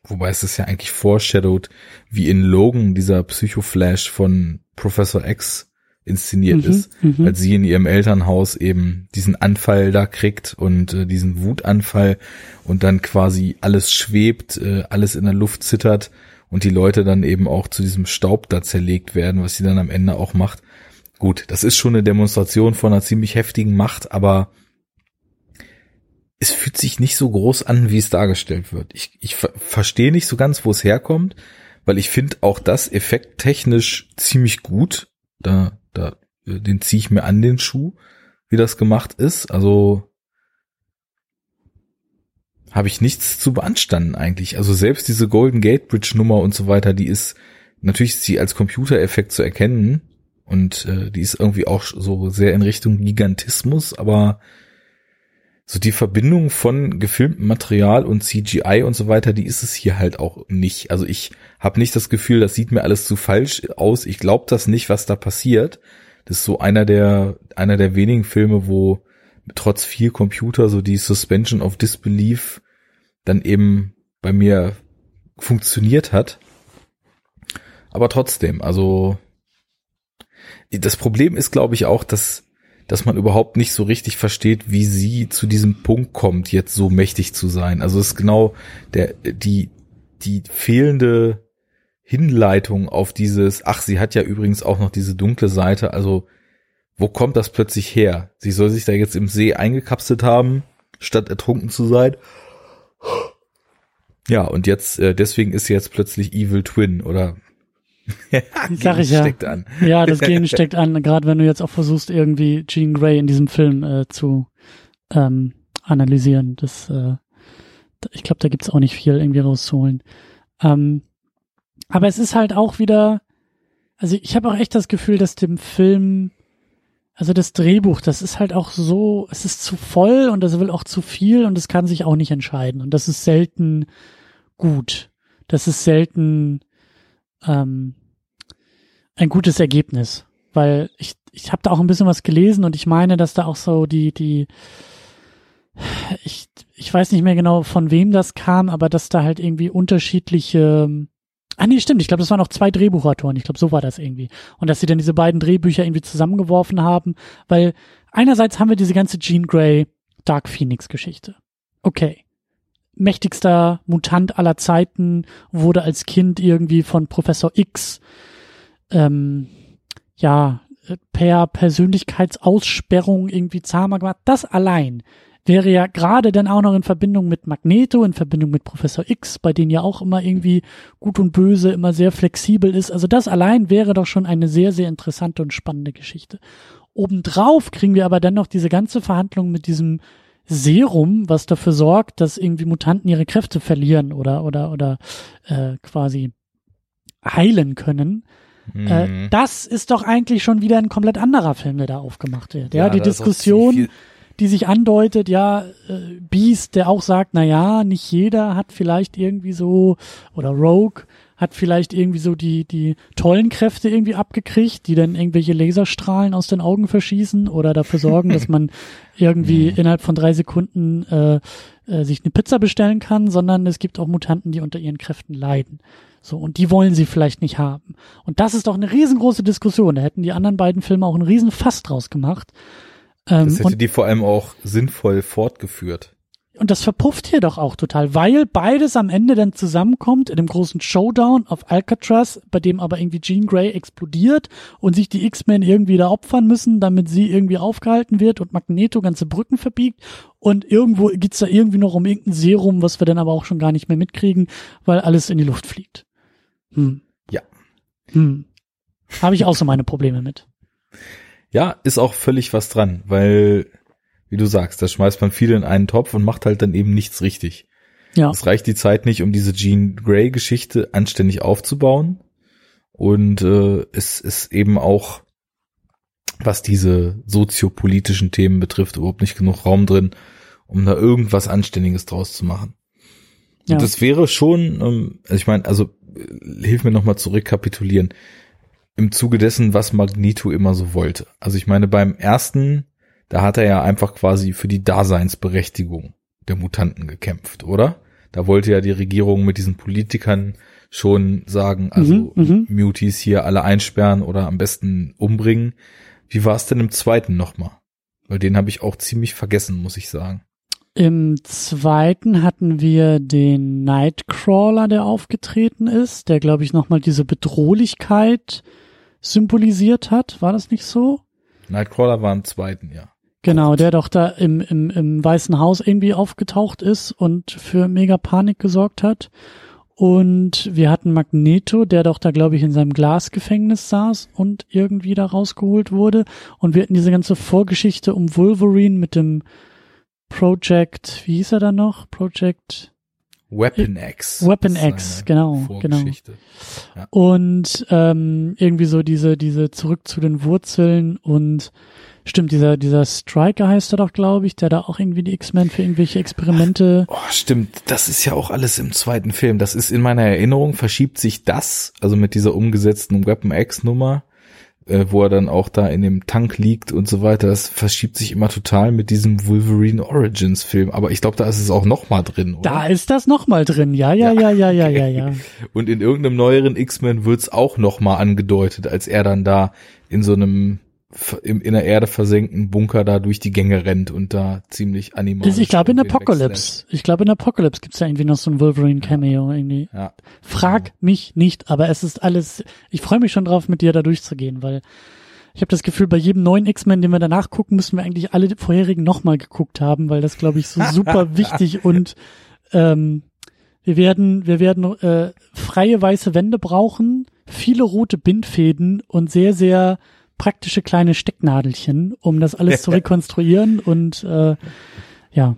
wobei es ist ja eigentlich foreshadowed, wie in Logan dieser Psycho-Flash von Professor X inszeniert Mhm, ist, mhm. als sie in ihrem Elternhaus eben diesen Anfall da kriegt und äh, diesen Wutanfall und dann quasi alles schwebt, äh, alles in der Luft zittert und die Leute dann eben auch zu diesem Staub da zerlegt werden, was sie dann am Ende auch macht. Gut, das ist schon eine Demonstration von einer ziemlich heftigen Macht, aber es fühlt sich nicht so groß an, wie es dargestellt wird. Ich, ich ver verstehe nicht so ganz, wo es herkommt, weil ich finde auch das effekttechnisch ziemlich gut. Da, da, äh, den ziehe ich mir an den Schuh, wie das gemacht ist. Also habe ich nichts zu beanstanden eigentlich. Also selbst diese Golden Gate Bridge Nummer und so weiter, die ist natürlich sie als Computereffekt zu erkennen und äh, die ist irgendwie auch so sehr in Richtung Gigantismus, aber so die Verbindung von gefilmtem Material und CGI und so weiter, die ist es hier halt auch nicht. Also ich habe nicht das Gefühl, das sieht mir alles zu falsch aus. Ich glaube das nicht, was da passiert. Das ist so einer der einer der wenigen Filme, wo trotz viel Computer so die Suspension of Disbelief dann eben bei mir funktioniert hat. Aber trotzdem, also das Problem ist, glaube ich, auch, dass dass man überhaupt nicht so richtig versteht, wie sie zu diesem Punkt kommt, jetzt so mächtig zu sein. Also es ist genau der die die fehlende Hinleitung auf dieses, ach, sie hat ja übrigens auch noch diese dunkle Seite, also wo kommt das plötzlich her? Sie soll sich da jetzt im See eingekapselt haben, statt ertrunken zu sein. Ja, und jetzt, äh, deswegen ist sie jetzt plötzlich Evil Twin oder Sag ich ja. steckt an. Ja, das Gen steckt an, gerade wenn du jetzt auch versuchst, irgendwie Jean Grey in diesem Film äh, zu ähm, analysieren. Das, äh, ich glaube, da gibt's auch nicht viel irgendwie rauszuholen. Ähm, aber es ist halt auch wieder, also ich habe auch echt das Gefühl, dass dem Film, also das Drehbuch, das ist halt auch so, es ist zu voll und das will auch zu viel und es kann sich auch nicht entscheiden. Und das ist selten gut. Das ist selten ähm, ein gutes Ergebnis, weil ich ich habe da auch ein bisschen was gelesen und ich meine, dass da auch so die die ich ich weiß nicht mehr genau von wem das kam, aber dass da halt irgendwie unterschiedliche Ah nee, stimmt. Ich glaube, das waren auch zwei Drehbuchautoren. Ich glaube, so war das irgendwie. Und dass sie dann diese beiden Drehbücher irgendwie zusammengeworfen haben, weil einerseits haben wir diese ganze Jean Grey Dark Phoenix Geschichte. Okay mächtigster Mutant aller Zeiten, wurde als Kind irgendwie von Professor X ähm, ja per Persönlichkeitsaussperrung irgendwie zahmer gemacht. Das allein wäre ja gerade dann auch noch in Verbindung mit Magneto, in Verbindung mit Professor X, bei denen ja auch immer irgendwie gut und böse immer sehr flexibel ist. Also das allein wäre doch schon eine sehr, sehr interessante und spannende Geschichte. Obendrauf kriegen wir aber dann noch diese ganze Verhandlung mit diesem Serum, was dafür sorgt, dass irgendwie Mutanten ihre Kräfte verlieren oder oder oder äh, quasi heilen können. Mhm. Äh, das ist doch eigentlich schon wieder ein komplett anderer Film, der da aufgemacht wird. Ja, die ist auch Diskussion, die sich andeutet, ja, äh, Beast, der auch sagt, na ja, nicht jeder hat vielleicht irgendwie so oder Rogue hat vielleicht irgendwie so die die tollen Kräfte irgendwie abgekriegt, die dann irgendwelche Laserstrahlen aus den Augen verschießen oder dafür sorgen, dass man irgendwie innerhalb von drei Sekunden äh, äh, sich eine Pizza bestellen kann, sondern es gibt auch Mutanten, die unter ihren Kräften leiden. So, und die wollen sie vielleicht nicht haben. Und das ist doch eine riesengroße Diskussion. Da hätten die anderen beiden Filme auch einen riesen Fass draus gemacht. Ähm, Das hätte und, die vor allem auch sinnvoll fortgeführt. Und das verpufft hier doch auch total, weil beides am Ende dann zusammenkommt in dem großen Showdown auf Alcatraz, bei dem aber irgendwie Jean Grey explodiert und sich die X-Men irgendwie da opfern müssen, damit sie irgendwie aufgehalten wird und Magneto ganze Brücken verbiegt und irgendwo geht's da irgendwie noch um irgendein Serum, was wir dann aber auch schon gar nicht mehr mitkriegen, weil alles in die Luft fliegt. Hm. Ja. Hm. Habe ich auch so meine Probleme mit. Ja, ist auch völlig was dran, weil, wie du sagst, da schmeißt man viel in einen Topf und macht halt dann eben nichts richtig. Ja. Es reicht die Zeit nicht, um diese Jean Grey Geschichte anständig aufzubauen. Und äh, es ist eben auch, was diese soziopolitischen Themen betrifft, überhaupt nicht genug Raum drin, um da irgendwas Anständiges draus zu machen. Ja. Und das wäre schon, ähm, also ich meine, also äh, hilf mir nochmal zu rekapitulieren, im Zuge dessen, was Magneto immer so wollte. Also ich meine, beim ersten, da hat er ja einfach quasi für die Daseinsberechtigung der Mutanten gekämpft, oder? Da wollte ja die Regierung mit diesen Politikern schon sagen, also Mhm, mhm. Muties hier alle einsperren oder am besten umbringen. Wie war es denn im zweiten nochmal? Weil den habe ich auch ziemlich vergessen, muss ich sagen. Im zweiten hatten wir den Nightcrawler, der aufgetreten ist, der, glaube ich, nochmal diese Bedrohlichkeit symbolisiert hat. War das nicht so? Nightcrawler war im zweiten, ja. Genau, der doch da im, im, im Weißen Haus irgendwie aufgetaucht ist und für mega Panik gesorgt hat. Und wir hatten Magneto, der doch da, glaube ich, in seinem Glasgefängnis saß und irgendwie da rausgeholt wurde. Und wir hatten diese ganze Vorgeschichte um Wolverine mit dem Project, wie hieß er da noch? Project Weapon X. Weapon X, genau, genau. Vorgeschichte. Und ähm, irgendwie so diese, diese zurück zu den Wurzeln und stimmt, dieser, dieser Striker heißt er doch, glaube ich, der da auch irgendwie die X-Men für irgendwelche Experimente. Oh, stimmt. Das ist ja auch alles im zweiten Film. Das ist in meiner Erinnerung, verschiebt sich das, also mit dieser umgesetzten Weapon X Nummer, äh, wo er dann auch da in dem Tank liegt und so weiter. Das verschiebt sich immer total mit diesem Wolverine Origins Film. Aber ich glaube, da ist es auch noch mal drin, oder? Da ist das nochmal drin, ja, ja, ja, ja, ja, ja, ja. Und in irgendeinem neueren X-Men wird's auch noch mal angedeutet, als er dann da in so einem im, in der Erde versenkten Bunker da durch die Gänge rennt und da ziemlich animalisch. Ich glaube in Apocalypse. Ich glaube in Apocalypse gibt's da irgendwie noch so ein Wolverine Cameo irgendwie. Ja. Frag mich nicht, aber es ist alles, ich freue mich schon drauf, mit dir da durchzugehen, weil ich habe das Gefühl, bei jedem neuen X-Men, den wir danach gucken, müssen wir eigentlich alle vorherigen nochmal geguckt haben, weil das, glaube ich, so super wichtig und ähm, wir werden, wir werden äh, freie weiße Wände brauchen, viele rote Bindfäden und sehr, sehr praktische kleine Stecknadelchen, um das alles zu rekonstruieren und äh, ja,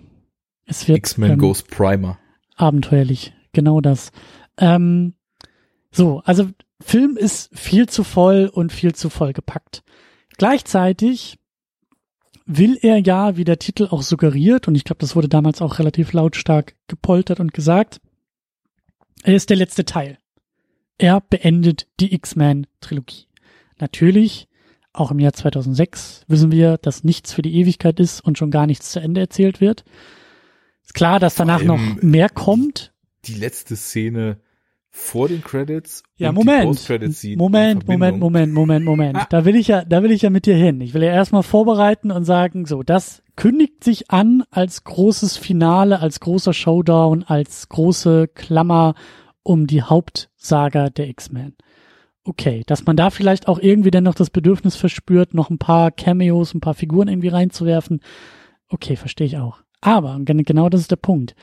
es wird X-Men Ghost Primer. abenteuerlich. Genau das. Ähm, so, also Film ist viel zu voll und viel zu voll gepackt. Gleichzeitig will er ja, wie der Titel auch suggeriert, und ich glaube, das wurde damals auch relativ lautstark gepoltert und gesagt, er ist der letzte Teil. Er beendet die X-Men-Trilogie. Natürlich, auch im Jahr 2006 wissen wir, dass nichts für die Ewigkeit ist und schon gar nichts zu Ende erzählt wird. Ist klar, dass danach noch mehr kommt. Die letzte Szene vor den Credits Ja, Moment. Moment, Moment. Moment, Moment, Moment. Ah. Da will ich ja, da will ich ja mit dir hin. Ich will ja erstmal vorbereiten und sagen, so, das kündigt sich an als großes Finale, als großer Showdown, als große Klammer um die Hauptsaga der X-Men. Okay, dass man da vielleicht auch irgendwie dann noch das Bedürfnis verspürt, noch ein paar Cameos, ein paar Figuren irgendwie reinzuwerfen. Okay, verstehe ich auch. Aber, genau das ist der Punkt.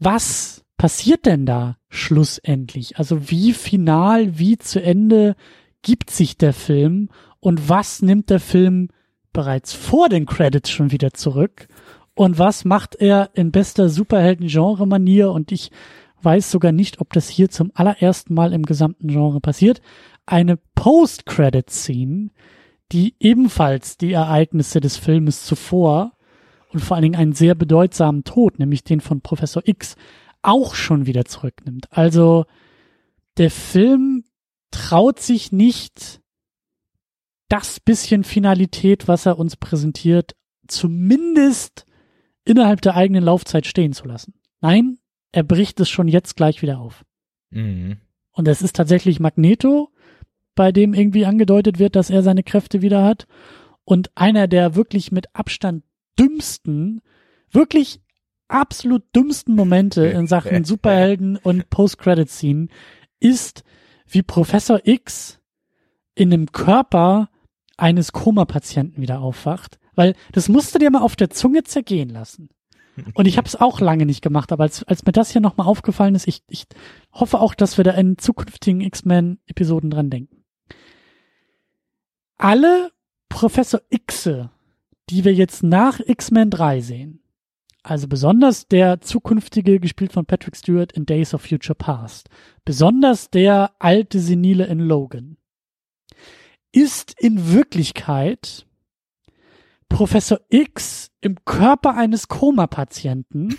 Was passiert denn da schlussendlich? Also wie final, wie zu Ende gibt sich der Film und was nimmt der Film bereits vor den Credits schon wieder zurück und was macht er in bester Superhelden-Genre-Manier und ich weiß sogar nicht, ob das hier zum allerersten Mal im gesamten Genre passiert, eine Post-Credit-Scene, die ebenfalls die Ereignisse des Filmes zuvor und vor allen Dingen einen sehr bedeutsamen Tod, nämlich den von Professor X, auch schon wieder zurücknimmt. Also der Film traut sich nicht, das bisschen Finalität, was er uns präsentiert, zumindest innerhalb der eigenen Laufzeit stehen zu lassen. Nein, er bricht es schon jetzt gleich wieder auf. Mhm. Und es ist tatsächlich Magneto, bei dem irgendwie angedeutet wird, dass er seine Kräfte wieder hat. Und einer der wirklich mit Abstand dümmsten, wirklich absolut dümmsten Momente in Sachen Superhelden und Post-Credit-Scene ist, wie Professor X in dem Körper eines Koma-Patienten wieder aufwacht. Weil das musst du dir mal auf der Zunge zergehen lassen. Und ich habe es auch lange nicht gemacht, aber als, als mir das hier nochmal aufgefallen ist, ich, ich hoffe auch, dass wir da in zukünftigen X-Men-Episoden dran denken. Alle Professor Xe, die wir jetzt nach X-Men 3 sehen, also besonders der zukünftige, gespielt von Patrick Stewart in Days of Future Past, besonders der alte Senile in Logan, ist in Wirklichkeit Professor X im Körper eines Koma-Patienten,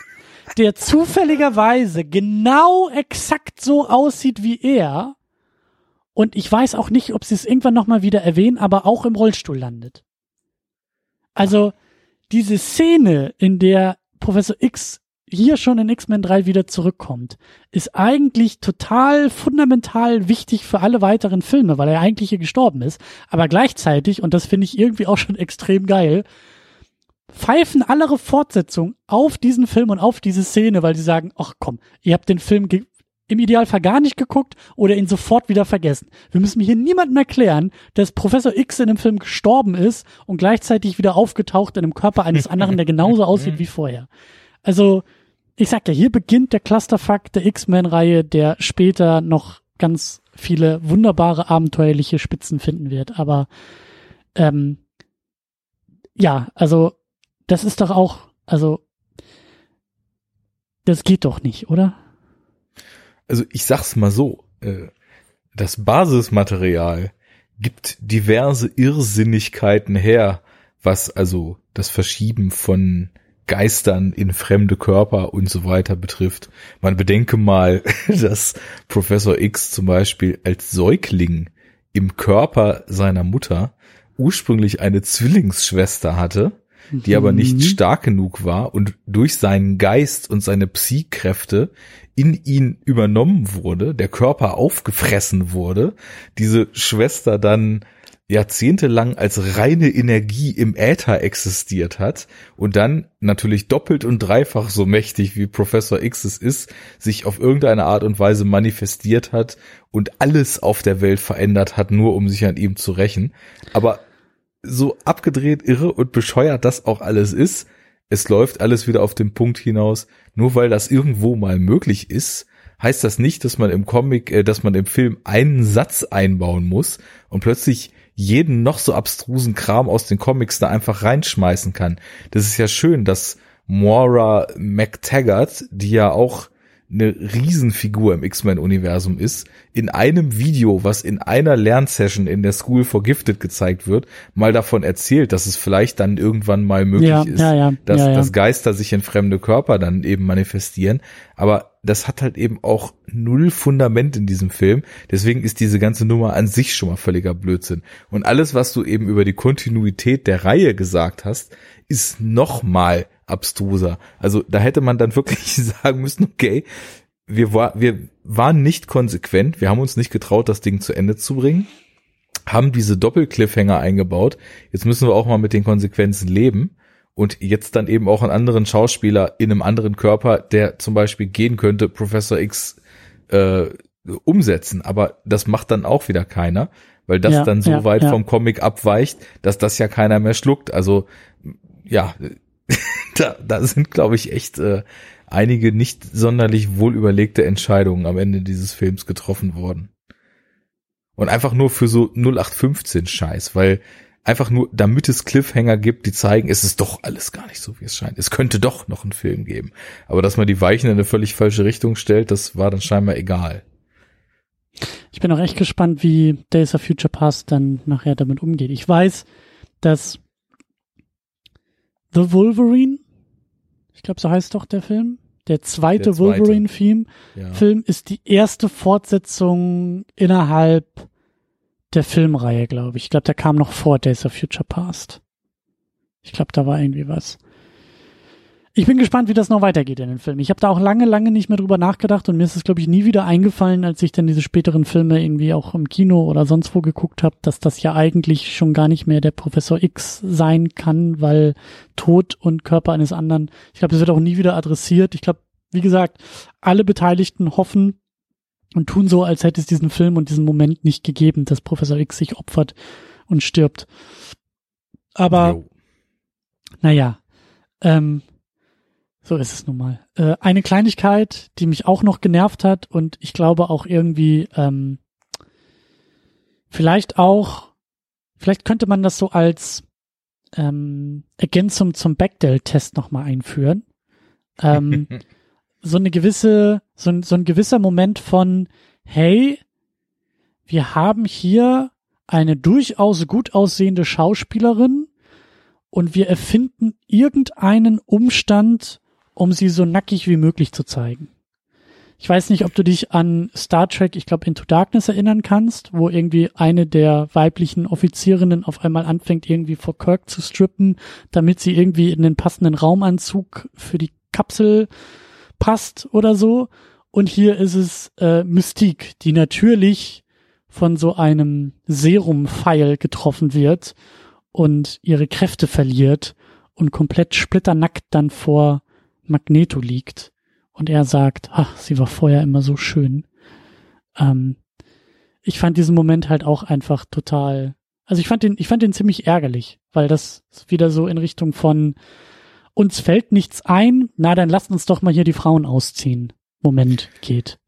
der zufälligerweise genau exakt so aussieht wie er. Und ich weiß auch nicht, ob sie es irgendwann nochmal wieder erwähnen, aber auch im Rollstuhl landet. Also diese Szene, in der Professor X hier schon in X-Men 3 wieder zurückkommt, ist eigentlich total fundamental wichtig für alle weiteren Filme, weil er eigentlich hier gestorben ist. Aber gleichzeitig, und das finde ich irgendwie auch schon extrem geil, pfeifen alle Fortsetzungen auf diesen Film und auf diese Szene, weil sie sagen, ach komm, ihr habt den Film im Idealfall gar nicht geguckt oder ihn sofort wieder vergessen. Wir müssen hier niemandem erklären, dass Professor X in dem Film gestorben ist und gleichzeitig wieder aufgetaucht in dem Körper eines anderen, der genauso aussieht wie vorher. Also, ich sag ja, hier beginnt der Clusterfuck der X-Men-Reihe, der später noch ganz viele wunderbare abenteuerliche Spitzen finden wird. Aber ähm, ja, also das ist doch auch, also das geht doch nicht, oder? Also ich sag's mal so, äh, das Basismaterial gibt diverse Irrsinnigkeiten her, was also das Verschieben von Geistern in fremde Körper und so weiter betrifft. Man bedenke mal, dass Professor X zum Beispiel als Säugling im Körper seiner Mutter ursprünglich eine Zwillingsschwester hatte, die aber nicht mhm. stark genug war und durch seinen Geist und seine Psy-Kräfte in ihn übernommen wurde, der Körper aufgefressen wurde, diese Schwester dann jahrzehntelang als reine Energie im Äther existiert hat und dann natürlich doppelt und dreifach so mächtig wie Professor X es ist, sich auf irgendeine Art und Weise manifestiert hat und alles auf der Welt verändert hat, nur um sich an ihm zu rächen. Aber so abgedreht, irre und bescheuert das auch alles ist, es läuft alles wieder auf den Punkt hinaus, nur weil das irgendwo mal möglich ist, heißt das nicht, dass man im Comic, äh, dass man im Film einen Satz einbauen muss und plötzlich jeden noch so abstrusen Kram aus den Comics da einfach reinschmeißen kann. Das ist ja schön, dass Moira McTaggart, die ja auch eine Riesenfigur im X-Men-Universum ist, in einem Video, was in einer Lernsession in der School for Gifted gezeigt wird, mal davon erzählt, dass es vielleicht dann irgendwann mal möglich ja, ist, ja, ja, dass, dass Geister sich in fremde Körper dann eben manifestieren. Aber das hat halt eben auch null Fundament in diesem Film. Deswegen ist diese ganze Nummer an sich schon mal völliger Blödsinn. Und alles, was du eben über die Kontinuität der Reihe gesagt hast, ist noch mal abstruser. Also da hätte man dann wirklich sagen müssen, okay, wir, war, wir waren nicht konsequent, wir haben uns nicht getraut, das Ding zu Ende zu bringen, haben diese Doppelcliffhanger eingebaut. Jetzt müssen wir auch mal mit den Konsequenzen leben und jetzt dann eben auch einen anderen Schauspieler in einem anderen Körper, der zum Beispiel gehen könnte, Professor X äh, umsetzen. Aber das macht dann auch wieder keiner, weil das ja, dann so ja, weit ja. vom Comic abweicht, dass das ja keiner mehr schluckt. Also ja, da, da sind, glaube ich, echt äh, einige nicht sonderlich wohl überlegte Entscheidungen am Ende dieses Films getroffen worden. Und einfach nur für so 0815 Scheiß, weil einfach nur, damit es Cliffhanger gibt, die zeigen, es ist doch alles gar nicht so, wie es scheint. Es könnte doch noch einen Film geben. Aber dass man die Weichen in eine völlig falsche Richtung stellt, das war dann scheinbar egal. Ich bin auch echt gespannt, wie Days of Future Past dann nachher damit umgeht. Ich weiß, dass The Wolverine ich glaube, so heißt doch der Film. Der zweite, zweite. Wolverine-Film ja. Film ist die erste Fortsetzung innerhalb der Filmreihe, glaube ich. Ich glaube, der kam noch vor Days of Future Past. Ich glaube, da war irgendwie was. Ich bin gespannt, wie das noch weitergeht in den Filmen. Ich habe da auch lange, lange nicht mehr drüber nachgedacht und mir ist es, glaube ich, nie wieder eingefallen, als ich dann diese späteren Filme irgendwie auch im Kino oder sonst wo geguckt habe, dass das ja eigentlich schon gar nicht mehr der Professor X sein kann, weil Tod und Körper eines anderen. Ich glaube, das wird auch nie wieder adressiert. Ich glaube, wie gesagt, alle Beteiligten hoffen und tun so, als hätte es diesen Film und diesen Moment nicht gegeben, dass Professor X sich opfert und stirbt. Aber, jo. naja, ähm, so ist es nun mal. Äh, eine Kleinigkeit, die mich auch noch genervt hat und ich glaube auch irgendwie ähm, vielleicht auch, vielleicht könnte man das so als ähm, Ergänzung zum Backdale-Test nochmal einführen. Ähm, so eine gewisse, so ein, so ein gewisser Moment von, hey, wir haben hier eine durchaus gut aussehende Schauspielerin und wir erfinden irgendeinen Umstand, um sie so nackig wie möglich zu zeigen. Ich weiß nicht, ob du dich an Star Trek, ich glaube Into Darkness erinnern kannst, wo irgendwie eine der weiblichen Offizierinnen auf einmal anfängt, irgendwie vor Kirk zu strippen, damit sie irgendwie in den passenden Raumanzug für die Kapsel passt oder so. Und hier ist es äh, Mystique, die natürlich von so einem Serum-Pfeil getroffen wird und ihre Kräfte verliert und komplett splitternackt dann vor Magneto liegt. Und er sagt, ach, sie war vorher immer so schön. Ähm, ich fand diesen Moment halt auch einfach total, also ich fand den, ich fand den ziemlich ärgerlich, weil das wieder so in Richtung von uns fällt nichts ein, na dann lasst uns doch mal hier die Frauen ausziehen. Moment geht.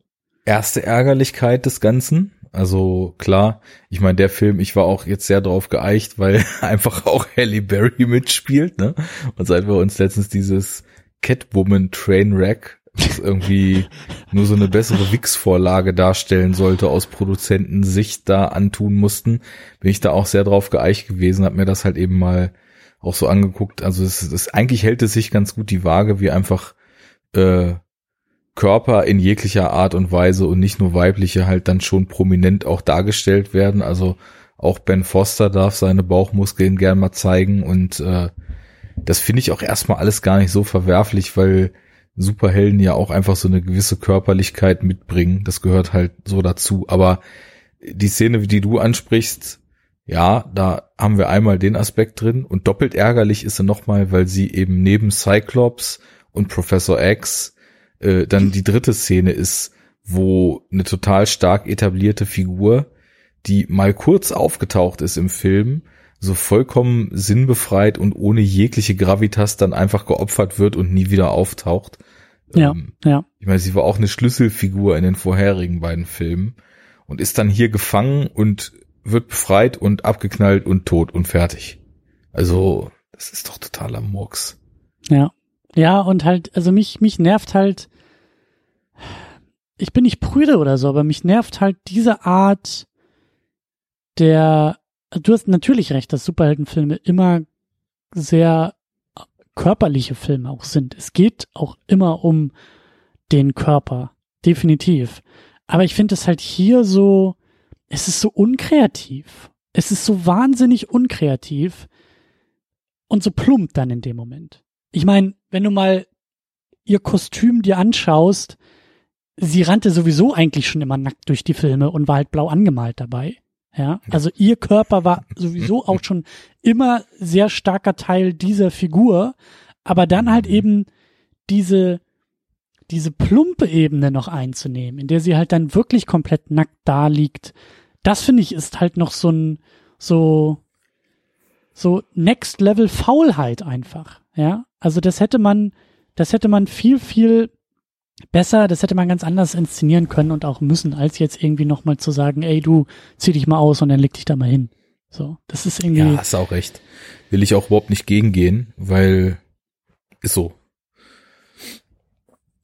Erste Ärgerlichkeit des Ganzen. Also klar, ich meine, der Film, ich war auch jetzt sehr drauf geeicht, weil einfach auch Halle Berry mitspielt, ne? Und seit wir uns letztens dieses Catwoman Trainwreck was irgendwie nur so eine bessere Wix-Vorlage darstellen sollte, aus Produzentensicht da antun mussten, bin ich da auch sehr drauf geeicht gewesen, habe mir das halt eben mal auch so angeguckt. Also es ist, eigentlich hält es sich ganz gut die Waage, wie einfach äh, Körper in jeglicher Art und Weise und nicht nur weibliche halt dann schon prominent auch dargestellt werden. Also auch Ben Foster darf seine Bauchmuskeln gern mal zeigen und äh, das finde ich auch erstmal alles gar nicht so verwerflich, weil Superhelden ja auch einfach so eine gewisse Körperlichkeit mitbringen. Das gehört halt so dazu. Aber die Szene, die du ansprichst, ja, da haben wir einmal den Aspekt drin und doppelt ärgerlich ist sie nochmal, weil sie eben neben Cyclops und Professor X äh, dann die dritte Szene ist, wo eine total stark etablierte Figur, die mal kurz aufgetaucht ist im Film, so vollkommen sinnbefreit und ohne jegliche Gravitas dann einfach geopfert wird und nie wieder auftaucht. Ja, ähm, ja. Ich meine, sie war auch eine Schlüsselfigur in den vorherigen beiden Filmen und ist dann hier gefangen und wird befreit und abgeknallt und tot und fertig. Also, das ist doch totaler Murks. Ja. Ja, und halt, also mich, mich nervt halt, ich bin nicht prüde oder so, aber mich nervt halt diese Art der du hast natürlich recht, dass Superheldenfilme immer sehr körperliche Filme auch sind. Es geht auch immer um den Körper, definitiv. Aber ich finde es halt hier so, es ist so unkreativ. Es ist so wahnsinnig unkreativ und so plump dann in dem Moment. Ich meine, wenn du mal ihr Kostüm dir anschaust, sie rannte sowieso eigentlich schon immer nackt durch die Filme und war halt blau angemalt dabei. Ja, also ihr Körper war sowieso auch schon immer sehr starker Teil dieser Figur, aber dann halt mhm. eben diese, diese plumpe Ebene noch einzunehmen, in der sie halt dann wirklich komplett nackt da liegt. Das finde ich ist halt noch so ein, so, so Next Level Faulheit einfach. Ja, also das hätte man, das hätte man viel, viel besser, das hätte man ganz anders inszenieren können und auch müssen, als jetzt irgendwie nochmal zu sagen, ey, du zieh dich mal aus und dann leg dich da mal hin. So, das ist irgendwie. Ja, hast auch recht. Will ich auch überhaupt nicht gegengehen, weil ist so.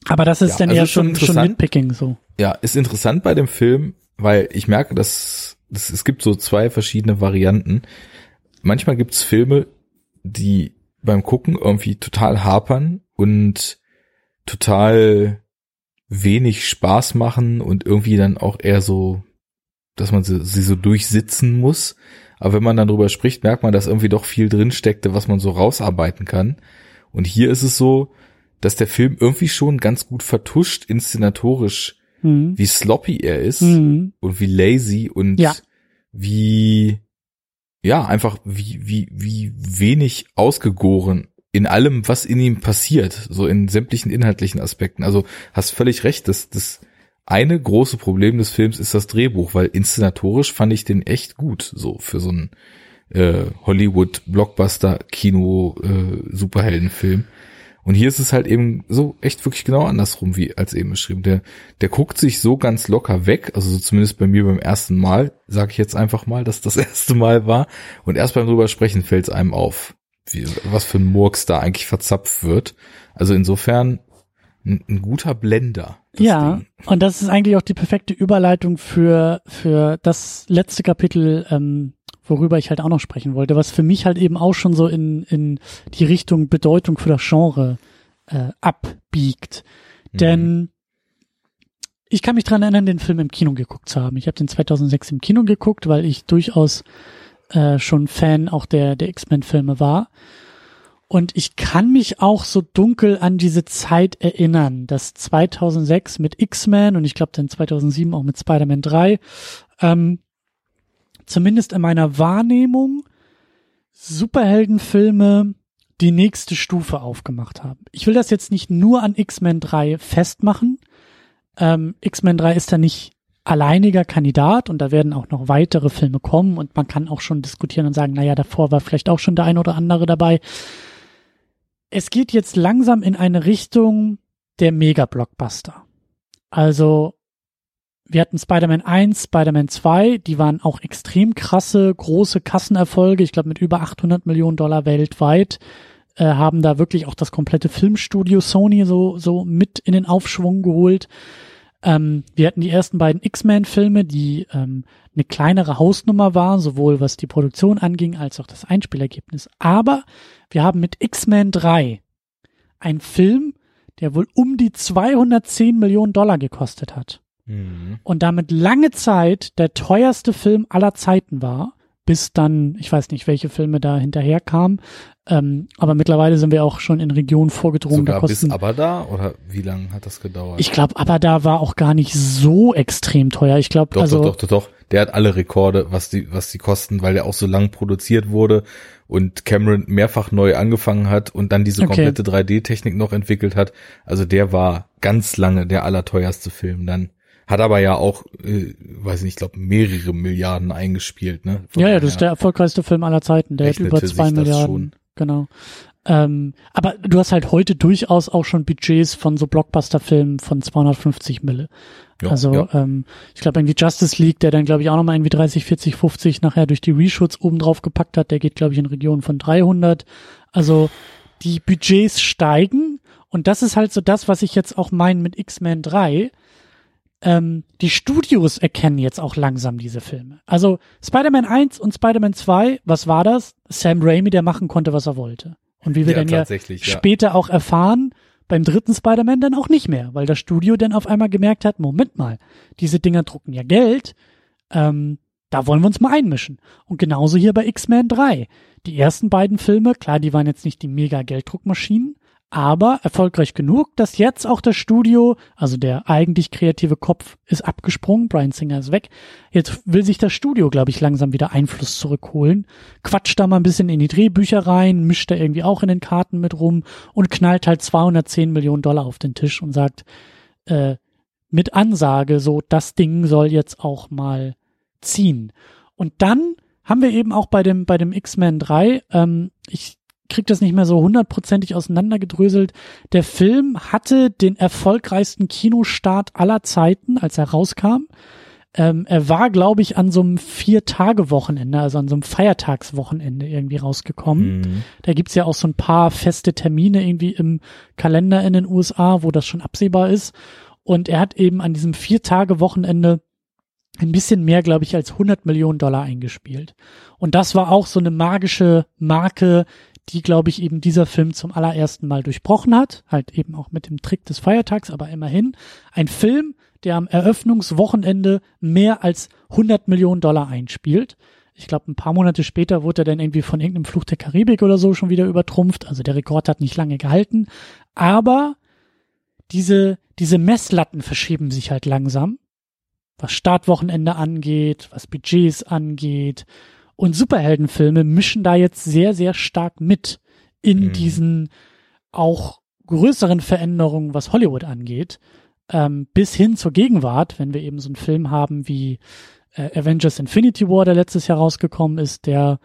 Aber das ist ja, dann also eher schon, schon Nitpicking so. Ja, ist interessant bei dem Film, weil ich merke, dass, dass es gibt so zwei verschiedene Varianten. Manchmal gibt's Filme, die beim Gucken irgendwie total hapern und total wenig Spaß machen und irgendwie dann auch eher so, dass man sie, sie so durchsitzen muss. Aber wenn man dann drüber spricht, merkt man, dass irgendwie doch viel drin steckte, was man so rausarbeiten kann. Und hier ist es so, dass der Film irgendwie schon ganz gut vertuscht, inszenatorisch, mhm. wie sloppy er ist mhm. und wie lazy und ja. wie, ja, einfach wie, wie, wie wenig ausgegoren in allem, was in ihm passiert, so in sämtlichen inhaltlichen Aspekten. Also hast völlig recht, das, das eine große Problem des Films ist das Drehbuch, weil inszenatorisch fand ich den echt gut, so für so einen äh, Hollywood-Blockbuster-Kino-Superheldenfilm. Äh, und hier ist es halt eben so echt wirklich genau andersrum, wie als eben beschrieben. Der, der guckt sich so ganz locker weg, also so zumindest bei mir beim ersten Mal, sage ich jetzt einfach mal, dass das erste Mal war. Und erst beim drüber sprechen fällt es einem auf wie, was für ein Murks da eigentlich verzapft wird. Also insofern ein, ein guter Blender. Ja, Ding. und das ist eigentlich auch die perfekte Überleitung für, für das letzte Kapitel, ähm, worüber ich halt auch noch sprechen wollte, was für mich halt eben auch schon so in, in die Richtung Bedeutung für das Genre äh, abbiegt. Mhm. Denn ich kann mich dran erinnern, den Film im Kino geguckt zu haben. Ich habe den 2006 im Kino geguckt, weil ich durchaus äh, schon Fan auch der, der X-Men-Filme war. Und ich kann mich auch so dunkel an diese Zeit erinnern, dass 2006 mit X-Men und ich glaube dann 2007 auch mit Spider-Man 3, ähm, zumindest in meiner Wahrnehmung, Superheldenfilme die nächste Stufe aufgemacht haben. Ich will das jetzt nicht nur an X-Men 3 festmachen. Ähm, X-Men 3 ist da nicht alleiniger Kandidat und da werden auch noch weitere Filme kommen und man kann auch schon diskutieren und sagen, naja, davor war vielleicht auch schon der ein oder andere dabei. Es geht jetzt langsam in eine Richtung der Mega-Blockbuster. Also, wir hatten Spider-Man 1, Spider-Man 2, die waren auch extrem krasse, große Kassenerfolge, ich glaube mit über 800 Millionen Dollar weltweit, äh, haben da wirklich auch das komplette Filmstudio Sony so, so mit in den Aufschwung geholt. Ähm, wir hatten die ersten beiden X-Men-Filme, die ähm, eine kleinere Hausnummer waren, sowohl was die Produktion anging als auch das Einspielergebnis. Aber wir haben mit X-Men 3 einen Film, der wohl um die 210 Millionen Dollar gekostet hat. Mhm. Und damit lange Zeit der teuerste Film aller Zeiten war, bis dann, ich weiß nicht, welche Filme da hinterher kamen, ähm, aber mittlerweile sind wir auch schon in Regionen vorgedrungen. Sogar da kosten, bis Abada oder wie lange hat das gedauert? ich glaube, aber da war auch gar nicht so extrem teuer. Ich glaube, doch, also doch, doch, doch, doch. Der hat alle Rekorde, was die, was die kosten, weil der auch so lang produziert wurde und Cameron mehrfach neu angefangen hat und dann diese Okay. komplette 3D-Technik noch entwickelt hat. Also der war ganz lange der allerteuerste Film dann. Hat aber ja auch, äh, weiß nicht, ich glaube, mehrere Milliarden eingespielt, ne? Von ja, ja, das ist der erfolgreichste Film aller Zeiten. Der hat über zwei Milliarden. Genau. Ähm, aber du hast halt heute durchaus auch schon Budgets von so Blockbuster-Filmen von 250 Mille. Ja, also ja. ähm, ich glaube irgendwie Justice League, der dann glaube ich auch nochmal irgendwie 30, 40, 50 nachher durch die Reshoots oben drauf gepackt hat, der geht glaube ich in Regionen von 300. Also die Budgets steigen und das ist halt so das, was ich jetzt auch meine mit X-Men 3. Ähm, die Studios erkennen jetzt auch langsam diese Filme. Also Spider-Man 1 und Spider-Man 2, was war das? Sam Raimi, der machen konnte, was er wollte. Und wie wir Ja, dann ja tatsächlich, ja. später auch erfahren, beim dritten Spider-Man dann auch nicht mehr, weil das Studio dann auf einmal gemerkt hat, Moment mal, diese Dinger drucken ja Geld, ähm, da wollen wir uns mal einmischen. Und genauso hier bei X-Men 3. Die ersten beiden Filme, klar, die waren jetzt nicht die mega Gelddruckmaschinen, aber erfolgreich genug, dass jetzt auch das Studio, also der eigentlich kreative Kopf ist abgesprungen, Brian Singer ist weg. Jetzt will sich das Studio, glaube ich, langsam wieder Einfluss zurückholen. Quatscht da mal ein bisschen in die Drehbücher rein, mischt da irgendwie auch in den Karten mit rum und knallt halt 210 Millionen Dollar auf den Tisch und sagt, äh, mit Ansage, so, das Ding soll jetzt auch mal ziehen. Und dann haben wir eben auch bei dem, bei dem X-Men 3, ähm, ich krieg das nicht mehr so hundertprozentig auseinandergedröselt. Der Film hatte den erfolgreichsten Kinostart aller Zeiten, als er rauskam. Ähm, er war, glaube ich, an so einem Vier-Tage-Wochenende, also an so einem Feiertagswochenende irgendwie rausgekommen. Mhm. Da gibt's ja auch so ein paar feste Termine irgendwie im Kalender in den USA, wo das schon absehbar ist. Und er hat eben an diesem Vier-Tage-Wochenende ein bisschen mehr, glaube ich, als 100 Millionen Dollar eingespielt. Und das war auch so eine magische Marke, die, glaube ich, eben dieser Film zum allerersten Mal durchbrochen hat. Halt eben auch mit dem Trick des Feiertags, aber immerhin. Ein Film, der am Eröffnungswochenende mehr als 100 Millionen Dollar einspielt. Ich glaube, ein paar Monate später wurde er dann irgendwie von irgendeinem Fluch der Karibik oder so schon wieder übertrumpft. Also der Rekord hat nicht lange gehalten. Aber diese, diese Messlatten verschieben sich halt langsam. Was Startwochenende angeht, was Budgets angeht. Und Superheldenfilme mischen da jetzt sehr, sehr stark mit in Mhm. diesen auch größeren Veränderungen, was Hollywood angeht, ähm, bis hin zur Gegenwart, wenn wir eben so einen Film haben wie äh, Avengers Infinity War, der letztes Jahr rausgekommen ist, der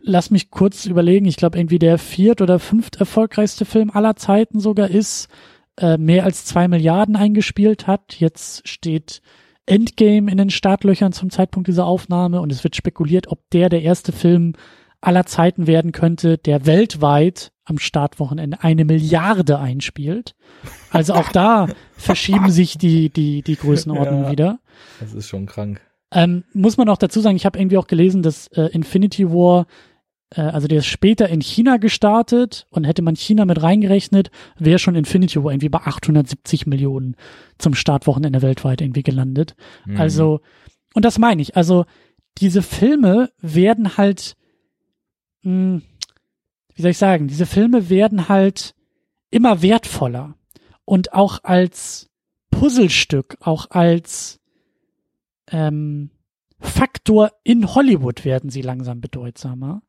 lass mich kurz überlegen, ich glaube irgendwie der viert oder fünft erfolgreichste Film aller Zeiten sogar ist, äh, mehr als zwei Milliarden eingespielt hat. Jetzt steht Endgame in den Startlöchern zum Zeitpunkt dieser Aufnahme und es wird spekuliert, ob der der erste Film aller Zeiten werden könnte, der weltweit am Startwochenende eine Milliarde einspielt. Also auch da verschieben sich die, die, die Größenordnungen Ja. wieder. Das ist schon krank. Ähm, muss man auch dazu sagen, ich habe irgendwie auch gelesen, dass äh, Infinity War, also der ist später in China gestartet und hätte man China mit reingerechnet, wäre schon Infinity War irgendwie bei 870 Millionen zum Startwochenende weltweit irgendwie gelandet. Mhm. Also, und das meine ich, also diese Filme werden halt, mh, wie soll ich sagen, diese Filme werden halt immer wertvoller und auch als Puzzlestück, auch als ähm, Faktor in Hollywood werden sie langsam bedeutsamer,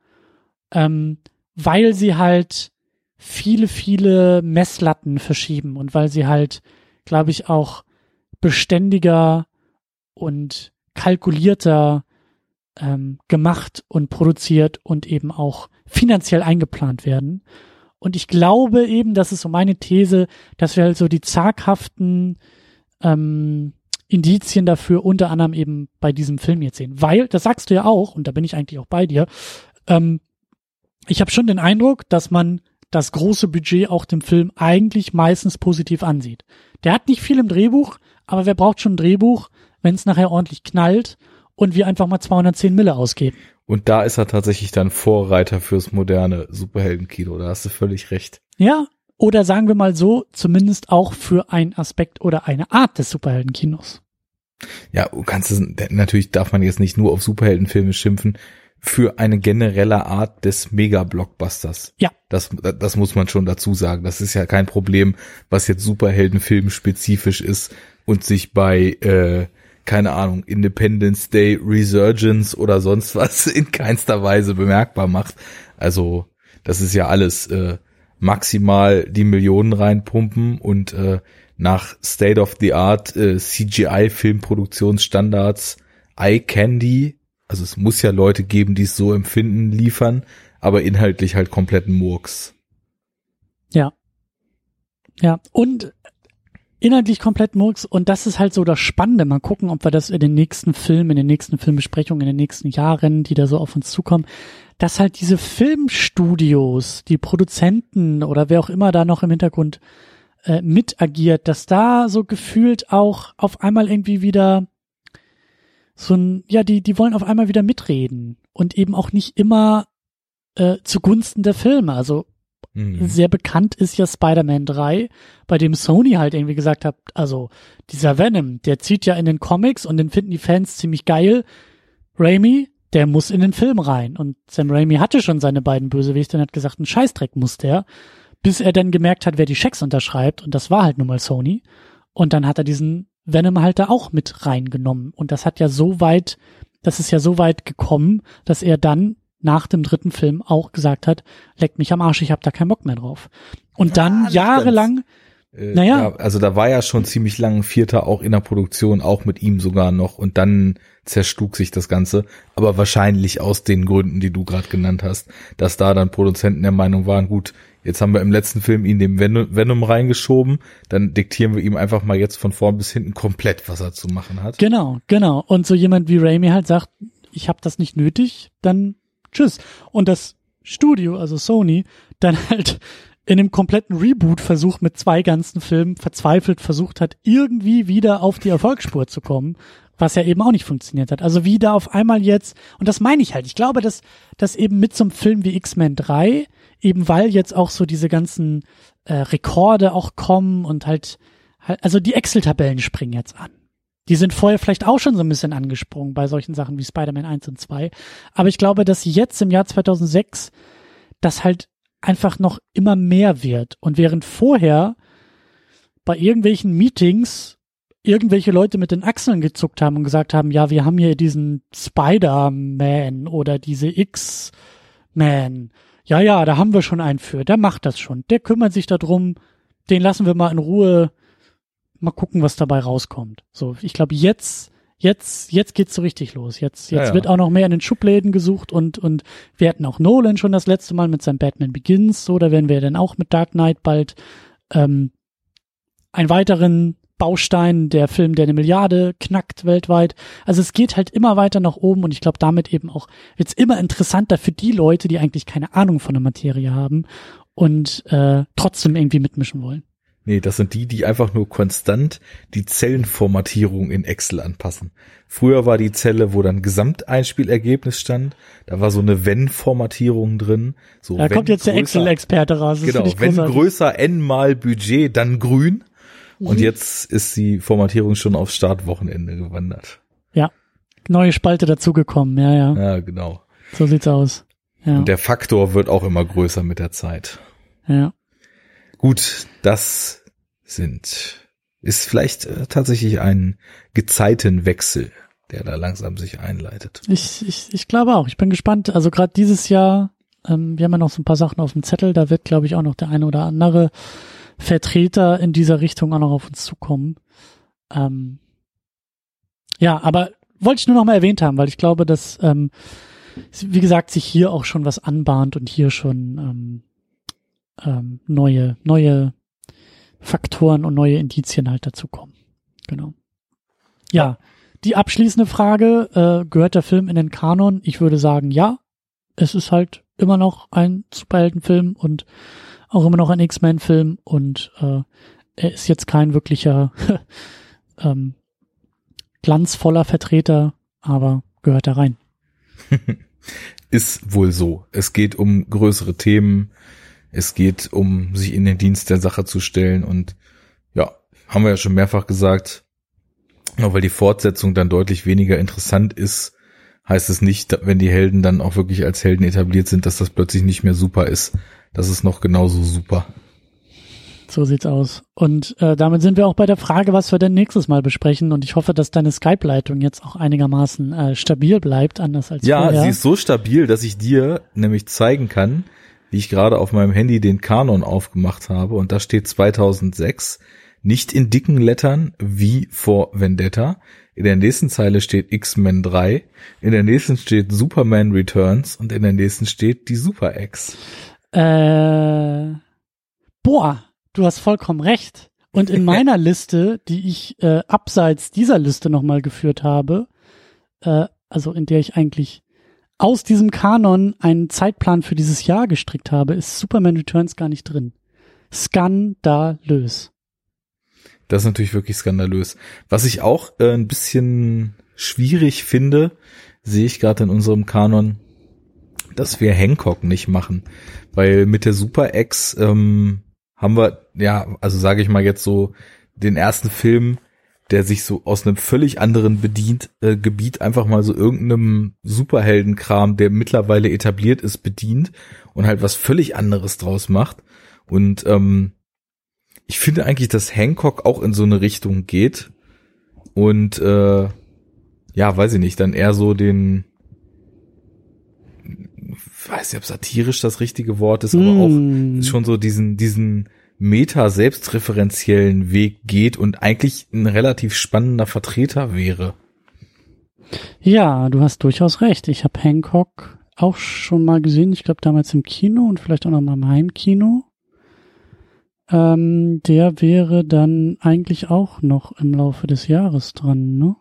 ähm, weil sie halt viele, viele Messlatten verschieben und weil sie halt, glaube ich, auch beständiger und kalkulierter ähm, gemacht und produziert und eben auch finanziell eingeplant werden. Und ich glaube eben, das ist so meine These, dass wir halt so die zaghaften ähm, Indizien dafür unter anderem eben bei diesem Film jetzt sehen. Weil, das sagst du ja auch, und da bin ich eigentlich auch bei dir, ähm, ich habe schon den Eindruck, dass man das große Budget auch dem Film eigentlich meistens positiv ansieht. Der hat nicht viel im Drehbuch, aber wer braucht schon ein Drehbuch, wenn es nachher ordentlich knallt und wir einfach mal 210 Mille ausgeben? Und da ist er tatsächlich dann Vorreiter fürs moderne Superheldenkino. Da hast du völlig recht. Ja, oder sagen wir mal so, zumindest auch für einen Aspekt oder eine Art des Superheldenkinos. Ja, du kannst es, natürlich darf man jetzt nicht nur auf Superheldenfilme schimpfen, für eine generelle Art des Mega-Blockbusters. Ja. Das, das muss man schon dazu sagen. Das ist ja kein Problem, was jetzt Superheldenfilm spezifisch ist und sich bei, äh, keine Ahnung, Independence Day Resurgence oder sonst was in keinster Weise bemerkbar macht. Also, das ist ja alles äh, maximal die Millionen reinpumpen und äh, nach State of the Art äh, CGI Filmproduktionsstandards Eye Candy also es muss ja Leute geben, die es so empfinden, liefern, aber inhaltlich halt kompletten Murks. Ja. Ja, und inhaltlich komplett Murks und das ist halt so das Spannende. Mal gucken, ob wir das in den nächsten Filmen, in den nächsten Filmbesprechungen, in den nächsten Jahren, die da so auf uns zukommen, dass halt diese Filmstudios, die Produzenten oder wer auch immer da noch im Hintergrund äh, mit agiert, dass da so gefühlt auch auf einmal irgendwie wieder so ein, ja, die, die wollen auf einmal wieder mitreden und eben auch nicht immer äh, zugunsten der Filme. Also mhm. sehr bekannt ist ja Spider-Man 3, bei dem Sony halt irgendwie gesagt hat, also dieser Venom, der zieht ja in den Comics und den finden die Fans ziemlich geil. Raimi, der muss in den Film rein. Und Sam Raimi hatte schon seine beiden Bösewichte und hat gesagt, ein Scheißdreck muss der, bis er dann gemerkt hat, wer die Schecks unterschreibt. Und das war halt nun mal Sony. Und dann hat er diesen Venom halt da auch mit reingenommen. Und das hat ja so weit, das ist ja so weit gekommen, dass er dann nach dem dritten Film auch gesagt hat, leckt mich am Arsch, ich hab da keinen Bock mehr drauf. Und dann ja, jahrelang, äh, naja. Ja, also da war ja schon ziemlich lang ein Vierter auch in der Produktion, auch mit ihm sogar noch. Und dann zerstug sich das Ganze. Aber wahrscheinlich aus den Gründen, die du gerade genannt hast, dass da dann Produzenten der Meinung waren, gut, Jetzt haben wir im letzten Film ihn dem Venom reingeschoben, dann diktieren wir ihm einfach mal jetzt von vorn bis hinten komplett, was er zu machen hat. Genau, genau. Und so jemand wie Raimi halt sagt, ich habe das nicht nötig, dann tschüss. Und das Studio, also Sony, dann halt in einem kompletten Reboot-Versuch mit zwei ganzen Filmen verzweifelt versucht hat, irgendwie wieder auf die Erfolgsspur zu kommen, was ja eben auch nicht funktioniert hat. Also wie da auf einmal jetzt, und das meine ich halt, ich glaube, dass, dass eben mit so einem Film wie X-Men 3 eben weil jetzt auch so diese ganzen äh, Rekorde auch kommen und halt, halt also die Excel-Tabellen springen jetzt an. Die sind vorher vielleicht auch schon so ein bisschen angesprungen bei solchen Sachen wie Spider-Man 1 und 2. Aber ich glaube, dass jetzt im Jahr 2006 das halt einfach noch immer mehr wird. Und während vorher bei irgendwelchen Meetings irgendwelche Leute mit den Achseln gezuckt haben und gesagt haben, ja, wir haben hier diesen Spider-Man oder diese X-Man ja, ja, da haben wir schon einen für, der macht das schon, der kümmert sich darum, den lassen wir mal in Ruhe, mal gucken, was dabei rauskommt. So, ich glaube, jetzt, jetzt, jetzt geht's so richtig los. Jetzt, jetzt ja, ja. wird auch noch mehr in den Schubläden gesucht und, und wir hatten auch Nolan schon das letzte Mal mit seinem Batman Begins, so, da werden wir dann auch mit Dark Knight bald ähm, einen weiteren Baustein, der Film, der eine Milliarde knackt weltweit. Also es geht halt immer weiter nach oben und ich glaube damit eben auch wird's immer interessanter für die Leute, die eigentlich keine Ahnung von der Materie haben und äh, trotzdem irgendwie mitmischen wollen. Nee, das sind die, die einfach nur konstant die Zellenformatierung in Excel anpassen. Früher war die Zelle, wo dann Gesamteinspielergebnis stand, da war so eine Wenn-Formatierung drin. So, da kommt jetzt der Excel-Experte raus. Das genau, wenn größer n mal Budget, dann grün. Und mhm. jetzt ist die Formatierung schon auf Startwochenende gewandert. Ja. Neue Spalte dazugekommen, ja, ja. Ja, genau. So sieht's aus. Ja. Und der Faktor wird auch immer größer mit der Zeit. ja. Gut, das sind, ist vielleicht äh, tatsächlich ein Gezeitenwechsel, der da langsam sich einleitet. Ich, ich, ich glaube auch. Ich bin gespannt. Also gerade dieses Jahr, ähm, wir haben ja noch so ein paar Sachen auf dem Zettel. Da wird, glaube ich, auch noch der eine oder andere Vertreter in dieser Richtung auch noch auf uns zukommen. Ähm, ja, aber wollte ich nur noch mal erwähnt haben, weil ich glaube, dass, ähm, wie gesagt, sich hier auch schon was anbahnt und hier schon ähm, ähm, neue, neue Faktoren und neue Indizien halt dazu kommen. Genau. Ja, die abschließende Frage, äh, gehört der Film in den Kanon? Ich würde sagen, ja. Es ist halt immer noch ein Superheldenfilm und auch immer noch ein X-Men-Film und äh, er ist jetzt kein wirklicher ähm, glanzvoller Vertreter, aber gehört da rein. Ist wohl so. Es geht um größere Themen. Es geht um sich in den Dienst der Sache zu stellen und ja, haben wir ja schon mehrfach gesagt, auch weil die Fortsetzung dann deutlich weniger interessant ist, heißt es nicht, wenn die Helden dann auch wirklich als Helden etabliert sind, dass das plötzlich nicht mehr super ist. Das ist noch genauso super. So sieht's aus. Und äh, damit sind wir auch bei der Frage, was wir denn nächstes Mal besprechen. Und ich hoffe, dass deine Skype-Leitung jetzt auch einigermaßen äh, stabil bleibt, anders als Ja, vorher. sie ist so stabil, dass ich dir nämlich zeigen kann, wie ich gerade auf meinem Handy den Kanon aufgemacht habe und da steht 2006 nicht in dicken Lettern wie vor Vendetta. In der nächsten Zeile steht X-Men 3, in der nächsten steht Superman Returns und in der nächsten steht die Super X. Äh, boah, du hast vollkommen recht. Und in meiner Liste, die ich äh, abseits dieser Liste nochmal geführt habe, äh, also in der ich eigentlich aus diesem Kanon einen Zeitplan für dieses Jahr gestrickt habe, ist Superman Returns gar nicht drin. Skandalös. Das ist natürlich wirklich skandalös. Was ich auch äh, ein bisschen schwierig finde, sehe ich gerade in unserem Kanon, dass wir Hancock nicht machen. Weil mit der Super X ähm, haben wir, ja, also sage ich mal jetzt so, den ersten Film, der sich so aus einem völlig anderen bedient, äh, Gebiet einfach mal so irgendeinem Superheldenkram, der mittlerweile etabliert ist, bedient und halt was völlig anderes draus macht. Und ähm, ich finde eigentlich, dass Hancock auch in so eine Richtung geht und äh, ja, weiß ich nicht, dann eher so den weiß nicht, ob satirisch das richtige Wort ist, aber auch Mm. schon so diesen diesen meta selbstreferenziellen Weg geht und eigentlich ein relativ spannender Vertreter wäre. Ja, du hast durchaus recht. Ich habe Hancock auch schon mal gesehen. Ich glaube damals im Kino und vielleicht auch noch mal im Heimkino. Ähm, der wäre dann eigentlich auch noch im Laufe des Jahres dran, ne?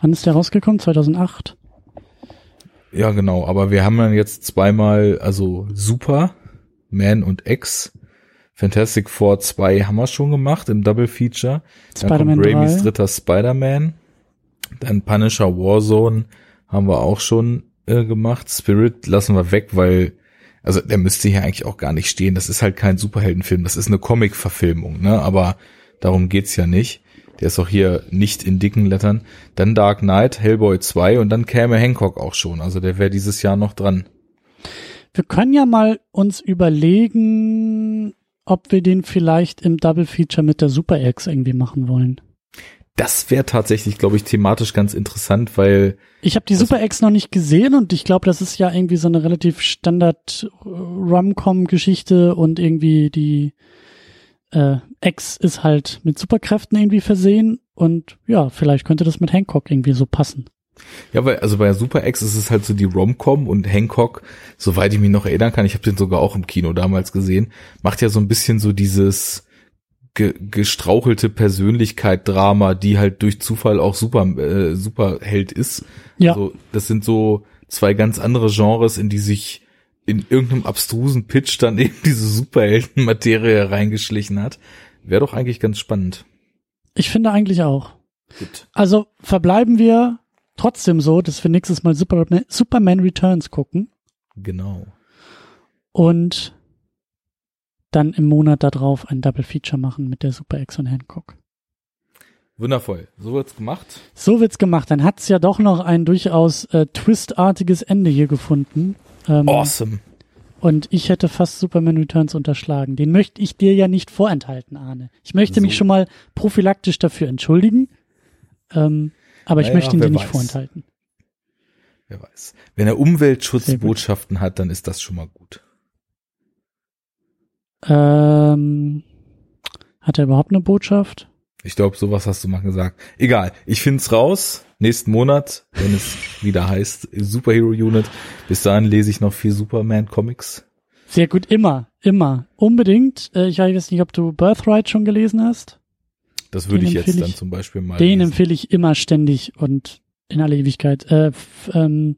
Wann ist der rausgekommen? 2008? Ja, genau, aber wir haben dann jetzt zweimal, also Super, Man und X. Fantastic Four 2 haben wir schon gemacht im Double Feature. Dann Spider-Man kommt Raimis 3. dritter Spider-Man. Dann Punisher Warzone haben wir auch schon äh, gemacht. Spirit lassen wir weg, weil, also der müsste hier eigentlich auch gar nicht stehen. Das ist halt kein Superheldenfilm, das ist eine Comic-Verfilmung, ne? Aber darum geht's ja nicht. Der ist auch hier nicht in dicken Lettern. Dann Dark Knight, Hellboy 2 und dann käme Hancock auch schon. Also der wäre dieses Jahr noch dran. Wir können ja mal uns überlegen, ob wir den vielleicht im Double Feature mit der Super X irgendwie machen wollen. Das wäre tatsächlich, glaube ich, thematisch ganz interessant, weil Ich habe die Das- Super X noch nicht gesehen und ich glaube, das ist ja irgendwie so eine relativ Standard äh, Rom-Com-Geschichte und irgendwie die äh, X ist halt mit Superkräften irgendwie versehen und ja, vielleicht könnte das mit Hancock irgendwie so passen. Ja, weil also bei Super X ist es halt so die Rom-Com und Hancock, soweit ich mich noch erinnern kann, ich habe den sogar auch im Kino damals gesehen, macht ja so ein bisschen so dieses ge gestrauchelte Persönlichkeit-Drama, die halt durch Zufall auch super äh, Superheld ist. Ja, Also das sind so zwei ganz andere Genres, in die sich in irgendeinem abstrusen Pitch dann eben diese Superhelden-Materie reingeschlichen hat. Wäre doch eigentlich ganz spannend. ich finde eigentlich auch. Gut. Also verbleiben wir trotzdem so, dass wir nächstes Mal Superman, Superman Returns gucken Genau. und dann im Monat darauf ein Double Feature machen mit der Super X und Hancock. Wundervoll. So wird's gemacht. So wird's gemacht. Dann hat's ja doch noch ein durchaus äh, twistartiges Ende hier gefunden. Ähm, Awesome. Und ich hätte fast Superman Returns unterschlagen. Den möchte ich dir ja nicht vorenthalten, Arne. Ich möchte mich So. schon mal prophylaktisch dafür entschuldigen. Ähm, aber ich Naja, möchte ihn dir nicht weiß. vorenthalten. Wer weiß. Wenn er Umweltschutzbotschaften hat, dann ist das schon mal gut. Ähm, hat er überhaupt eine Botschaft? Ich glaube, sowas hast du mal gesagt. Egal, ich find's raus. Nächsten Monat, wenn es wieder heißt Superhero Unit. Bis dahin lese ich noch viel Superman Comics. Sehr gut, immer, immer. Unbedingt. Äh, ich weiß nicht, ob du Birthright schon gelesen hast. Das würde ich jetzt dann ich- zum Beispiel mal Den lesen. empfehle ich immer ständig und in aller Ewigkeit. Äh, ähm,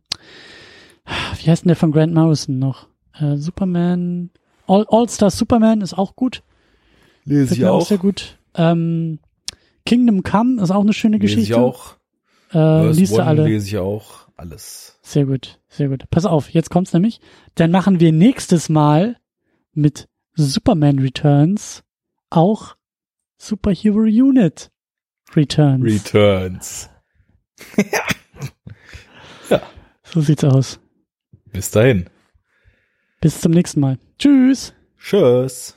wie heißt denn der von Grant Morrison noch? Äh, Superman. All, All Star Superman ist auch gut. Lese ich auch auch. sehr gut. Ähm, Kingdom Come ist auch eine schöne Lese Geschichte. ich auch. Äh, liest du alle. lese ich auch. Alles. Sehr gut, sehr gut. Pass auf, jetzt kommt's nämlich. Dann machen wir nächstes Mal mit Superman Returns auch Superhero Unit Returns. Returns. so sieht's aus. Bis dahin. Bis zum nächsten Mal. Tschüss. Tschüss.